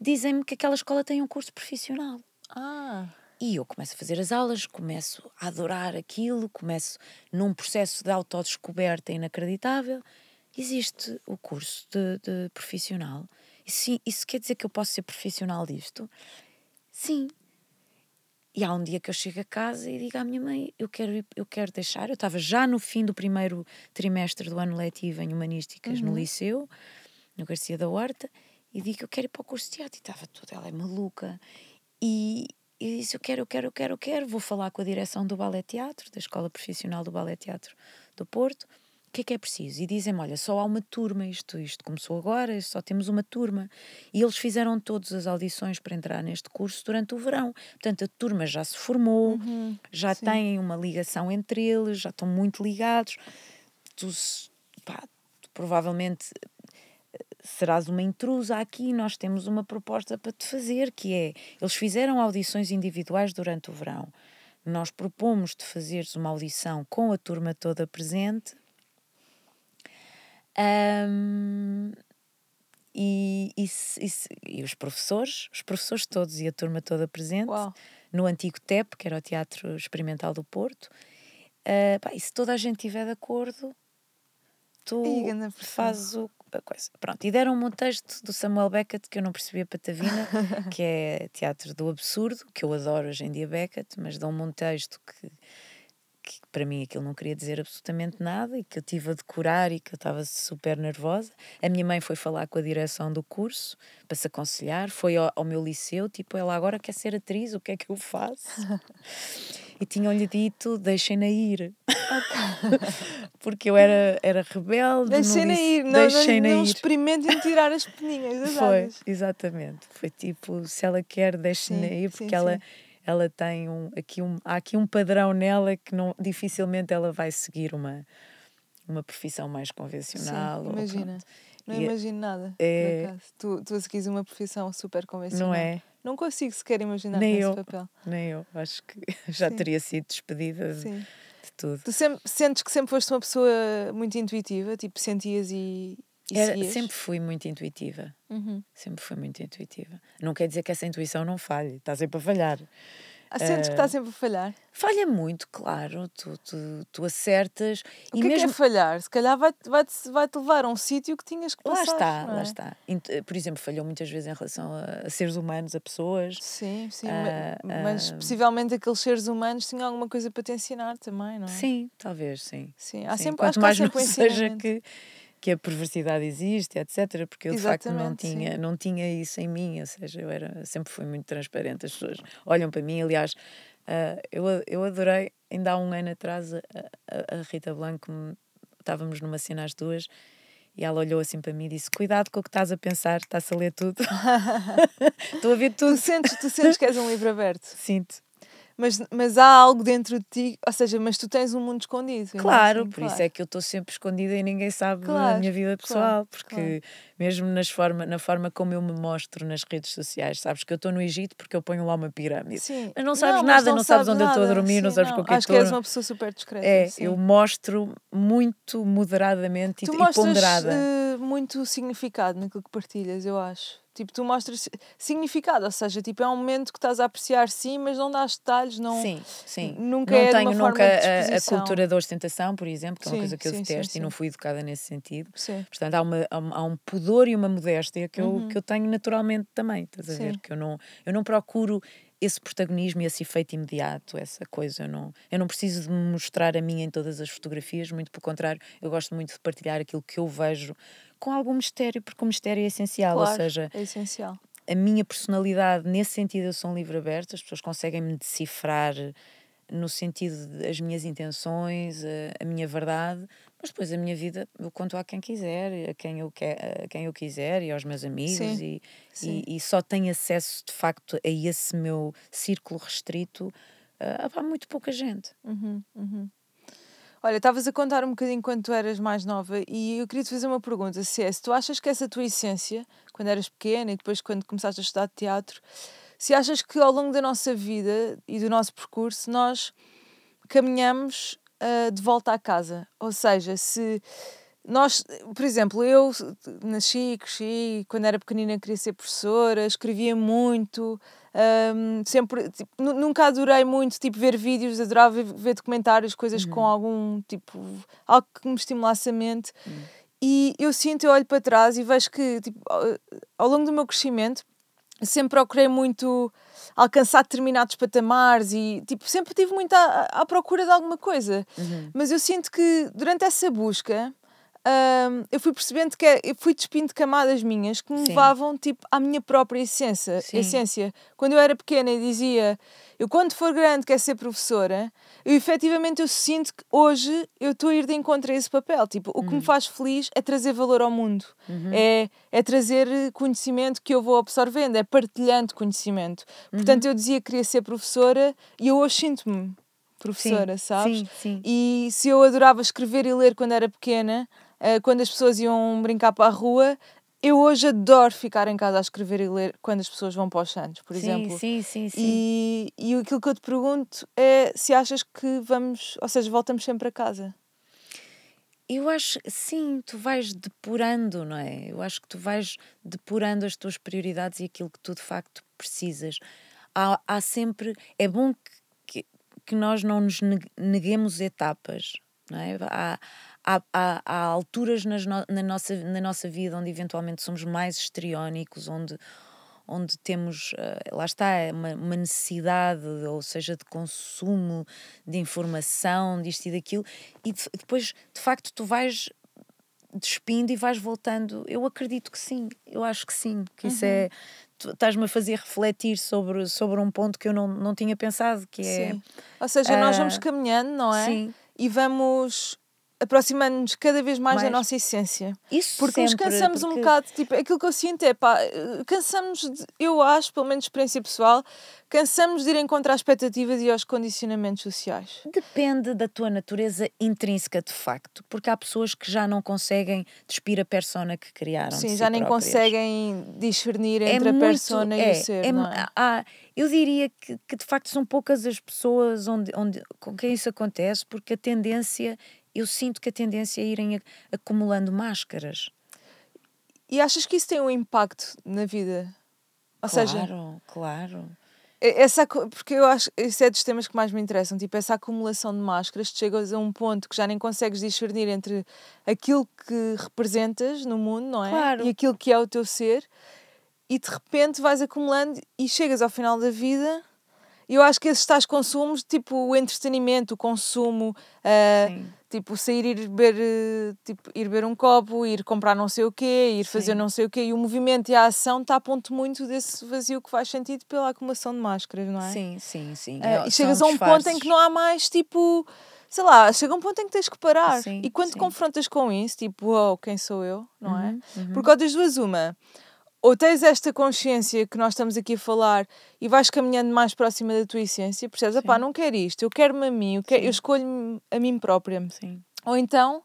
dizem-me que aquela escola tem um curso profissional. Ah. E eu começo a fazer as aulas, começo a adorar aquilo, começo num processo de autodescoberta inacreditável. Existe o curso de, de profissional. Isso, isso quer dizer que eu posso ser profissional disto? Sim. E há um dia que eu chego a casa e digo à minha mãe: eu quero, eu quero deixar. Eu estava já no fim do primeiro trimestre do ano letivo em Humanísticas uhum. no Liceu, no Garcia da Horta, e digo: eu quero ir para o curso de teatro. E estava tudo, ela é maluca. E, e disse: eu quero, eu quero, eu quero, eu quero. Vou falar com a direção do Ballet Teatro, da Escola Profissional do Ballet Teatro do Porto que é que é preciso? E dizem-me, olha, só há uma turma, isto, isto começou agora, só temos uma turma. E eles fizeram todas as audições para entrar neste curso durante o verão. Portanto, a turma já se formou, uhum, já sim. têm uma ligação entre eles, já estão muito ligados. Tu, pá, tu provavelmente eh, serás uma intrusa aqui, nós temos uma proposta para te fazer, que é, eles fizeram audições individuais durante o verão. Nós propomos-te fazeres uma audição com a turma toda presente um, e, e, e, e, os professores, os professores todos e a turma toda presente, Uau. no antigo TEP, que era o Teatro Experimental do Porto. Uh, pá, e se toda a gente estiver de acordo, tu fazes o, a coisa. Pronto, e deram-me um texto do Samuel Beckett que eu não percebia patavina, que é Teatro do Absurdo, que eu adoro hoje em dia Beckett, mas dão-me um texto que, que para mim aquilo não queria dizer absolutamente nada e que eu tive a decorar e que eu estava super nervosa. A minha mãe foi falar com a direção do curso para se aconselhar, foi ao, ao meu liceu, tipo, ela agora quer ser atriz, o que é que eu faço? e tinham-lhe dito: deixem-na ir. Porque eu era, era rebelde. Deixem-na ir, não, deixem não, não experimentem tirar as peninhas Foi, exatamente. Foi tipo: se ela quer, deixem-na ir, porque sim, ela. Sim. Ela tem um, aqui um, há aqui um padrão nela que não, dificilmente ela vai seguir uma, uma profissão mais convencional. Sim, imagina. Não e é imagino nada, é... Tu, tu a seguires uma profissão super convencional. Não é? Não consigo sequer imaginar nem esse eu, papel. Nem eu. Acho que já Sim. teria sido despedida Sim. de tudo. Tu sempre, sentes que sempre foste uma pessoa muito intuitiva? Tipo, sentias e Era, sempre fui muito intuitiva. Uhum. Sempre fui muito intuitiva. Não quer dizer que essa intuição não falhe. Está sempre a falhar. Ah, sentes uh, que está sempre a falhar? Falha muito, claro. Tu, tu, tu acertas. O e que mesmo... é, que é falhar? Se calhar vai-te vai -te, vai -te levar a um sítio que tinhas que passar. Lá está, é? lá está. Por exemplo, falhou muitas vezes em relação a, seres humanos, a pessoas. Sim, sim. Uh, mas uh, possivelmente aqueles seres humanos tinham alguma coisa para te ensinar também, não é? Sim, talvez, sim. Sim, há sim. sempre, Quanto mais não seja que que a perversidade existe, etc. Porque eu de facto não tinha, não tinha isso em mim, ou seja, eu era, sempre fui muito transparente. As pessoas olham para mim, aliás, Uh, eu, eu adorei, ainda há um ano atrás, a, a, a Rita Blanco, estávamos numa cena às duas, e ela olhou assim para mim e disse: Cuidado com o que estás a pensar, estás a ler tudo. Estou a ver tudo. Tu sentes, tu sentes que és um livro aberto? Sinto mas, mas há algo dentro de ti, ou seja, mas tu tens um mundo escondido. Claro, assim, por claro. isso é que eu estou sempre escondida e ninguém sabe claro, da minha vida pessoal, claro, porque mesmo nas forma, na forma como eu me mostro nas redes sociais, sabes que eu estou no Egito porque eu ponho lá uma pirâmide. Sim. Mas não sabes não, nada, não, não sabes, onde nada. eu estou a dormir, sim, não sabes com o que Acho que és uma pessoa super discreta. É, sim. eu mostro muito moderadamente tu e, e ponderada. Uh, muito significado naquilo que partilhas, eu acho. Tipo, tu mostras significado, ou seja, tipo, é um momento que estás a apreciar sim, mas não dás detalhes, não. Sim, sim. Nunca não é tenho de nunca a, a, cultura da ostentação, por exemplo, que é uma coisa que eu sim, detesto sim, e não fui educada nesse sentido. Portanto, há, uma, há um pudor e uma modéstia que eu, uhum. que eu tenho naturalmente também, estás a ver? Que eu não, eu não procuro esse protagonismo e esse efeito imediato, essa coisa. Eu não, eu não preciso de me mostrar a mim em todas as fotografias, muito pelo contrário, eu gosto muito de partilhar aquilo que eu vejo com algum mistério, porque o mistério é essencial, claro, ou seja, é essencial. a minha personalidade, nesse sentido, eu sou um livro aberto, as pessoas conseguem me decifrar no sentido das minhas intenções, a, a, minha verdade, mas depois a minha vida eu conto a quem quiser, a quem eu, quer, a quem eu quiser e aos meus amigos sim, e, sim. E, e, só tenho acesso de facto a esse meu círculo restrito a, a muito pouca gente. Uhum, uhum. Olha, estavas a contar um bocadinho quando tu eras mais nova e eu queria te fazer uma pergunta: se é, se tu achas que essa tua essência, quando eras pequena e depois quando começaste a estudar teatro, se achas que ao longo da nossa vida e do nosso percurso nós caminhamos uh, de volta à casa? Ou seja, se nós, por exemplo, eu nasci, cresci, quando era pequenina queria ser professora, escrevia muito, um, sempre, tipo, nunca adorei muito, tipo, ver vídeos, adorava ver, documentários, coisas uhum. com algum, tipo, algo que me estimulasse a mente. Uhum. E eu sinto, eu olho para trás e vejo que, tipo, ao longo do meu crescimento, sempre procurei muito alcançar determinados patamares e, tipo, sempre tive muito à, à procura de alguma coisa. Uhum. Mas eu sinto que, durante essa busca, um, eu fui percebendo que é, eu fui despindo camadas minhas que me Sim. levavam tipo, à minha própria essência, essência. Quando eu era pequena e dizia eu quando for grande quero ser professora, eu efetivamente eu sinto que hoje eu estou a ir de encontro a esse papel. Tipo, o que me uhum. faz feliz é trazer valor ao mundo, uhum. é, é trazer conhecimento que eu vou absorvendo, é partilhando conhecimento. Uhum. Portanto, eu dizia que queria ser professora e eu hoje sinto-me professora, sim, sabes? Sim, sim. E se eu adorava escrever e ler quando era pequena, quando as pessoas iam brincar para a rua, eu hoje adoro ficar em casa a escrever e ler quando as pessoas vão para os Santos, por sim, exemplo. Sim, sim, sim. E, e aquilo que eu te pergunto é se achas que vamos, ou seja, voltamos sempre a casa. Eu acho, sim, tu vais depurando, não é? Eu acho que tu vais depurando as tuas prioridades e aquilo que tu de facto precisas. Há, há sempre. É bom que, que, que nós não nos neguemos etapas, não é? Há, há, há, há alturas nas no, na, nossa, na nossa vida onde eventualmente somos mais histriónicos, onde, onde temos, uh, lá está, uma, uma, necessidade, ou seja, de consumo de informação, disto e daquilo, e de, depois, de facto, tu vais despindo e vais voltando. Eu acredito que sim, eu acho que sim, que isso é. Uhum. Estás-me a fazer refletir sobre, sobre um ponto que eu não, não tinha pensado, que é. Sim. Ou seja, uh, nós vamos ah, caminhando, não é? Sim. E vamos aproximando-nos cada vez mais, mais, da nossa essência. Isso Porque sempre, nos cansamos porque... um bocado, tipo, aquilo que eu sinto é, pá, cansamos, de, eu acho, pelo menos experiência pessoal, cansamos de ir em contra às expectativas e aos condicionamentos sociais. Depende da tua natureza intrínseca, de facto, porque há pessoas que já não conseguem despir a persona que criaram. Sim, já si nem próprias. conseguem discernir é entre muito, a persona é, e o ser. É, não é? Há, eu diria que, que, de facto são poucas as pessoas onde, onde, com quem isso acontece, porque a tendência eu sinto que a tendência é irem acumulando máscaras. E achas que isso tem um impacto na vida? Ou claro, seja, claro. Essa, porque eu acho que esse é dos temas que mais me interessam, tipo essa acumulação de máscaras, tu chegas a um ponto que já nem consegues discernir entre aquilo que representas no mundo, não é? Claro. E aquilo que é o teu ser, e de repente vais acumulando e chegas ao final da vida e eu acho que esses tais consumos, tipo o entretenimento, o consumo, uh, tipo sair ir beber, tipo, ir beber um copo, ir comprar não sei o quê, ir Sim. fazer não sei o quê, e o movimento e a ação está a ponto muito desse vazio que faz sentido pela acumulação de máscaras, não é? Sim, sim, sim. Uh, e chegas a um ponto em que não há mais tipo sei lá, chega um ponto em que tens que parar. Sim, e quando sim. te confrontas com isso, tipo, oh, quem sou eu, não é? uhum, é? Uhum. Porque ou das duas, uma, ou tens esta consciência que nós estamos aqui a falar e vais caminhando mais próxima da tua essência, percebes? Pá, não quero isto, eu quero-me a mim, eu, quero, eu escolho-me a mim própria. Sim. Ou então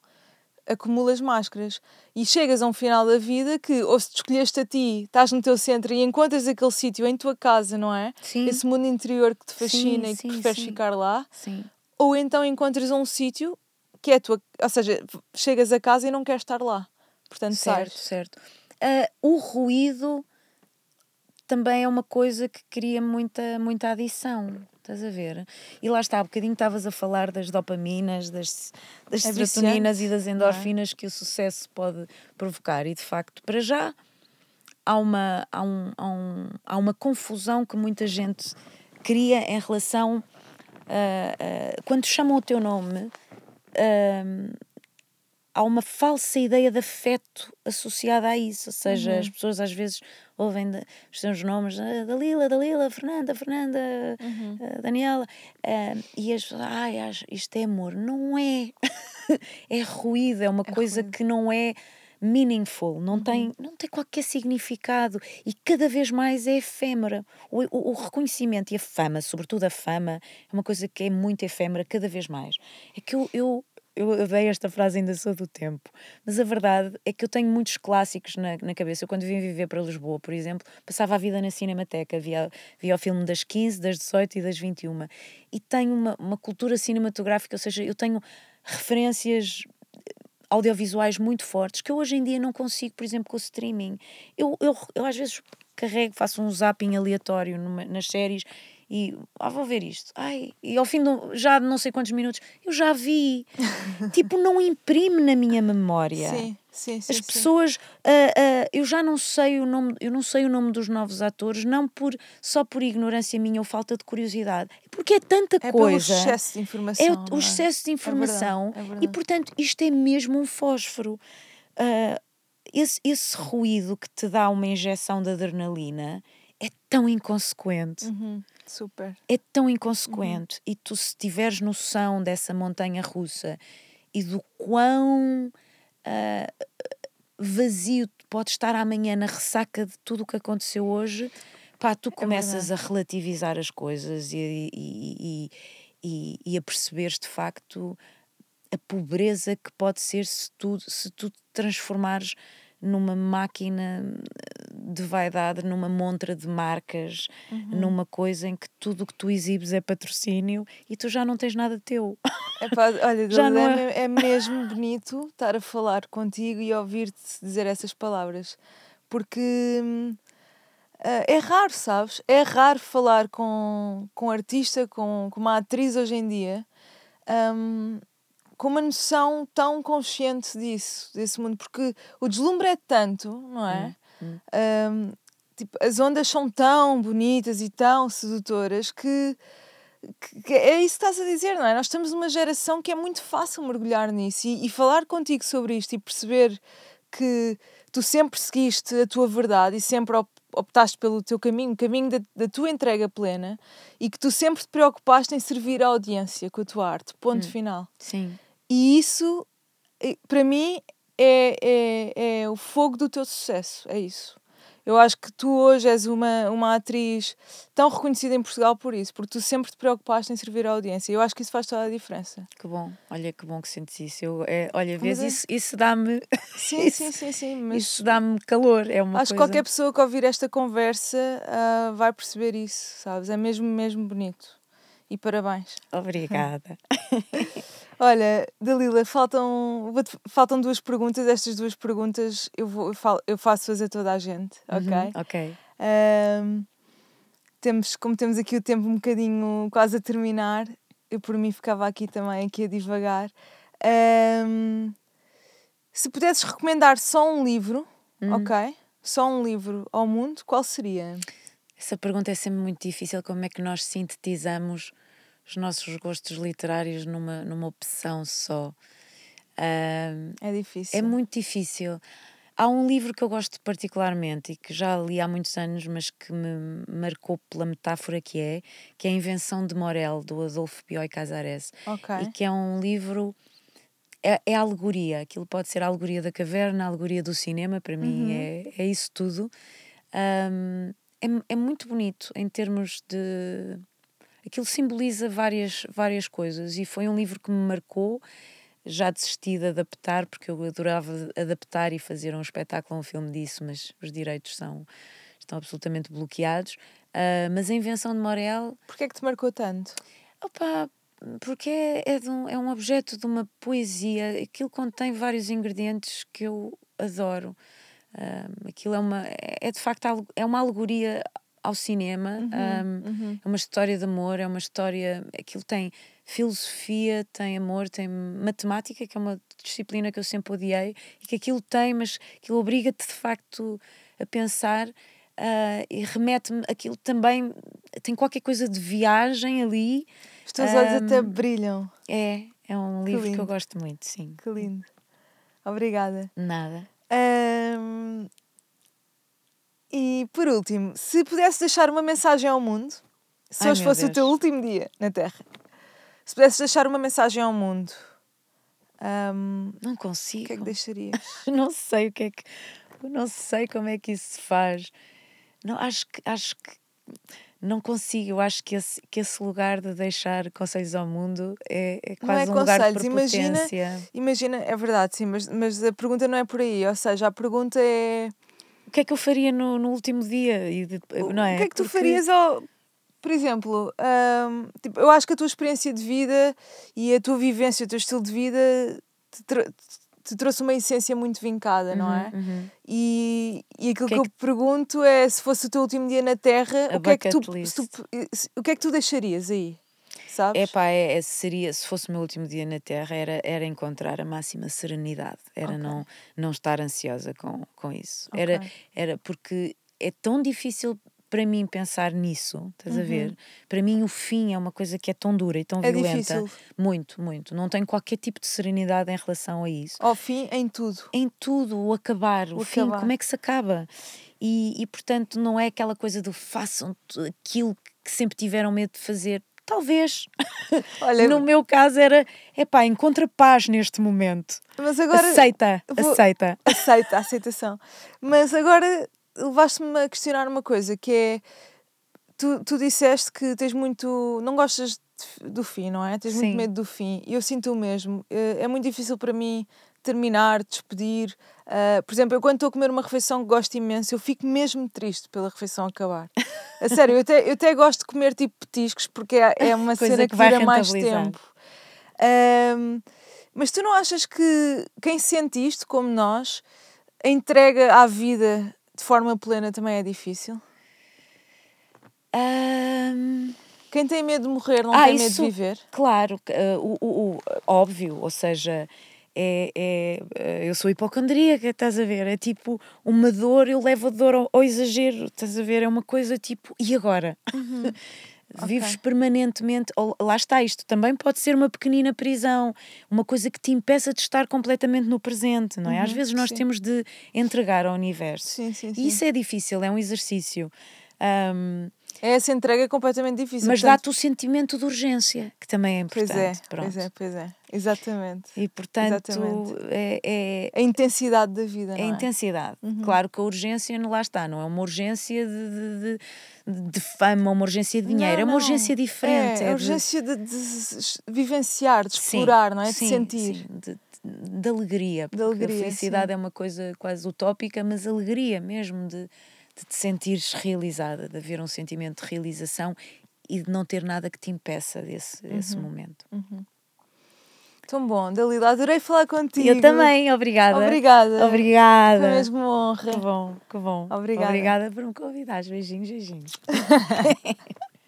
acumulas máscaras e chegas a um final da vida que, ou se te escolheste a ti, estás no teu centro e encontras aquele sítio em tua casa, não é? Sim. Esse mundo interior que te fascina sim, e que sim, preferes ficar lá. Sim. Ou então encontras um sítio que é a tua. Ou seja, chegas a casa e não queres estar lá. Portanto, certo, certo. Uh, o ruído também é uma coisa que cria muita, muita adição. Estás a ver? E lá está, há bocadinho estavas a falar das dopaminas, das, das é serotoninas e das é? endorfinas é? que o sucesso pode provocar. E de facto, para já, há uma, há um, há um, há uma confusão que muita gente cria em relação. Uh, uh, quando chamam o teu nome, uh, há uma falsa ideia de afeto associada a isso, ou seja, uhum. as pessoas às vezes ouvem de, os seus nomes, ah, Dalila, Dalila, Fernanda, Fernanda, uhum. uh, Daniela, uh, e as pessoas, ai, isto é amor. Não é. é ruído, é uma é coisa ruído. que não é meaningful, não, uhum. tem, não tem qualquer significado e cada vez mais é efêmera. O, o, o, reconhecimento e a fama, sobretudo a fama, é uma coisa que é muito efêmera cada vez mais. É que eu, eu eu odeio esta frase, ainda sou do tempo. Mas a verdade é que eu tenho muitos clássicos na, na cabeça. Eu, quando vim viver para Lisboa, por exemplo, passava a vida na Cinemateca, via, via o filme das 15, das 18 e das 21. E tenho uma, uma cultura cinematográfica, ou seja, eu tenho referências audiovisuais muito fortes que eu hoje em dia não consigo, por exemplo, com o streaming. Eu, eu, eu às vezes carrego, faço um zapping aleatório numa, nas séries e ah, vou ver isto. Ai, e ao fim de já não sei quantos minutos, eu já vi. tipo, não imprime na minha memória. Sim, sim, sim. As pessoas, Uh, uh, eu já não sei o nome, eu não sei o nome dos novos atores, não por só por ignorância minha ou falta de curiosidade, é porque é tanta é coisa. É o excesso de informação. É o, o é? excesso de informação é verdade, é e portanto isto é mesmo um fósforo. Uh, esse, esse ruído que te dá uma injeção de adrenalina é tão inconsequente. Uhum. Super. É tão inconsequente. Uhum. E tu, se tiveres noção dessa montanha russa e do quão uh, vazio pode estar amanhã na ressaca de tudo o que aconteceu hoje, pá, tu é começas é a relativizar as coisas e, e, e, e, a perceberes de facto a pobreza que pode ser se tu, se tu te transformares numa máquina de vaidade, numa montra de marcas, uhum. numa coisa em que tudo o que tu exibes é patrocínio e tu já não tens nada teu. Epá, olha, já não é... é mesmo bonito estar a falar contigo e ouvir-te dizer essas palavras, porque uh, é raro, sabes? É raro falar com, com um artista, com, com uma atriz hoje em dia. Um, com uma noção tão consciente disso, desse mundo, porque o deslumbre é tanto, não é? Hum, Um, tipo, as ondas são tão bonitas e tão sedutoras que, que- que é isso que estás a dizer, não é? Nós estamos numa geração que é muito fácil mergulhar nisso e, e falar contigo sobre isto e perceber que tu sempre seguiste a tua verdade e sempre op- optaste pelo teu caminho, o caminho da, da tua entrega plena e que tu sempre te preocupaste em servir a audiência com a tua arte, ponto final. Sim. E isso, para mim, é, é, é o fogo do teu sucesso. É isso. Eu acho que tu hoje és uma, uma atriz tão reconhecida em Portugal por isso, porque tu sempre te preocupaste em servir a audiência. Eu acho que isso faz toda a diferença. Que bom. Olha que bom que sentes isso. Eu, é, olha, vês, é- isso, isso dá-me Sim, Isso- sim, sim, sim. Mas isso dá-me calor. É uma acho que coisa... qualquer pessoa que ouvir esta conversa ah, vai perceber isso, sabes? É mesmo, mesmo bonito. E parabéns. Obrigada. Olha, Dalila, faltam, faltam duas perguntas. Estas duas perguntas eu, vou, eu, falo- eu faço fazer a toda a gente, ok? Uhum, ok. Ahm, temos, como temos aqui o tempo um bocadinho quase a terminar, eu por mim ficava aqui também aqui a divagar. Ahm, se pudesses recomendar só um livro, Uhum. ok? Só um livro ao mundo, qual seria? Essa pergunta é sempre muito difícil. Como é que nós sintetizamos os nossos gostos literários numa, numa opção só? Ahm, É difícil. é muito difícil. Há um livro que eu gosto particularmente e que já li há muitos anos, mas que me marcou pela metáfora que é, que é a Invenção de Morel, do Adolfo Bioy Casares. Ok. E que é um livro. É, é alegoria. Aquilo pode ser a alegoria da caverna, a alegoria do cinema, para mim é, é isso tudo. Ahm, é, é muito bonito em termos de. Aquilo simboliza várias, várias coisas e foi um livro que me marcou. Já desisti de adaptar, porque eu adorava adaptar e fazer um espetáculo, um filme disso, mas os direitos são, estão absolutamente bloqueados. Ah, mas a Invenção de Morel Porquê é que te marcou tanto? Opa, porque é, é, um, é um objeto de uma poesia, aquilo contém vários ingredientes que eu adoro. Ahm, aquilo é uma, é é de facto é uma alegoria ao cinema, ahm, Uhum. é uma história de amor, é uma história. Aquilo tem filosofia, tem amor, tem matemática, que é uma disciplina que eu sempre odiei, e que aquilo tem, mas aquilo obriga-te de facto a pensar. ah, e remete-me aquilo também tem qualquer coisa de viagem ali Os teus olhos até brilham. é, é um Que livro que eu lindo. gosto muito, sim. Que lindo. Obrigada. Nada. Ahm, e por último, se pudesse deixar uma mensagem ao mundo, se Ai, hoje fosse o teu Deus. último dia na Terra, se pudesses deixar uma mensagem ao mundo, ahm, Não o consigo. que é que deixarias? Não sei o que é que. Não sei como é que isso se faz. Não, acho que. Acho que não consigo. Eu acho que esse, que esse lugar de deixar conselhos ao mundo é, é Não é quase um lugar de conselhos, imagina-. Imagina, é verdade, sim, mas, mas a pergunta não é por aí. Ou seja, a pergunta é: O que é que eu faria no, no último dia? E de- o não é? que é que tu Porque- farias ao. Por exemplo, tipo, eu acho que a tua experiência de vida e a tua vivência, o teu estilo de vida te, tra- te trouxe uma essência muito vincada, não é? Uhum, uhum. E, e aquilo que que, é eu pergunto é se fosse o teu último dia na Terra, A o que, é que tu, tu- o que é que tu deixarias aí? Sabes? Epá, é, é, seria, se fosse o meu último dia na Terra, era, era encontrar a máxima serenidade, era Ok. não, não estar ansiosa com, com isso. Era, Ok. era porque é tão difícil para mim pensar nisso, estás a ver? Para mim o fim é uma coisa que é tão dura e tão Uhum. É violenta. difícil. Muito, muito. Não tenho qualquer tipo de serenidade em relação a isso. Ao fim, em tudo. Em tudo, o acabar, o, O fim, acabar. como é que se acaba? E, e portanto não é aquela coisa do façam aquilo que sempre tiveram medo de fazer. Talvez. Olha, No meu caso era, epá, encontra paz neste momento. mas agora. aceita, vou- aceita. Aceita, a aceitação. Mas agora levaste-me a questionar uma coisa que é. Tu, tu disseste que tens muito. Não gostas do fim, não é? Tens muito Sim. medo do fim. E eu sinto o mesmo. Eh, É muito difícil para mim terminar, despedir. Ah, por exemplo, eu quando estou a comer uma refeição que gosto imenso, eu fico mesmo triste pela refeição acabar. A sério, eu até, eu até gosto de comer tipo petiscos porque é, é uma Coisa cena que que vai dura mais tempo. Ahm, mas tu não achas que quem sente isto, como nós, a entrega à vida de forma plena também é difícil? Ahm, Quem tem medo de morrer não Ah, tem medo de viver? Claro, eh, o, o- o- óbvio, ou seja, é, é, eh, eu sou hipocondríaca, estás a ver? É tipo uma dor, eu levo a dor ao, ao exagero, estás a ver? É uma coisa tipo, e agora? Vives Ok. permanentemente, lá está, isto também pode ser uma pequenina prisão, uma coisa que te impeça de estar completamente no presente, não é? Às Uhum, vezes nós sim. temos de entregar ao universo. Sim, sim, sim. E isso é difícil, é um exercício. É essa entrega completamente difícil. mas portanto- dá-te o sentimento de urgência, que também é Pois importante. é, pronto. pois é, pois é. Exatamente. E portanto Exatamente. é, é, A intensidade da vida, é não é? intensidade. Claro que a urgência não lá está, não é uma urgência de, de, de, de fama, uma urgência de dinheiro, Não, é uma não. urgência diferente. É, é a de- urgência de, de s- vivenciar, de Sim, explorar, não é? De sim, sentir. sim, de, de- de alegria. porque alegria, a felicidade sim. é uma coisa quase utópica, mas alegria mesmo, de, de te sentires realizada, de haver um sentimento de realização e de não ter nada que te impeça desse, desse Uhum. momento. Tão bom, Dalila, adorei falar contigo. Eu também, obrigada. Obrigada. Obrigada. Foi mesmo uma honra. Que bom, que bom. Obrigada. Obrigada por me convidares. Beijinhos, beijinhos.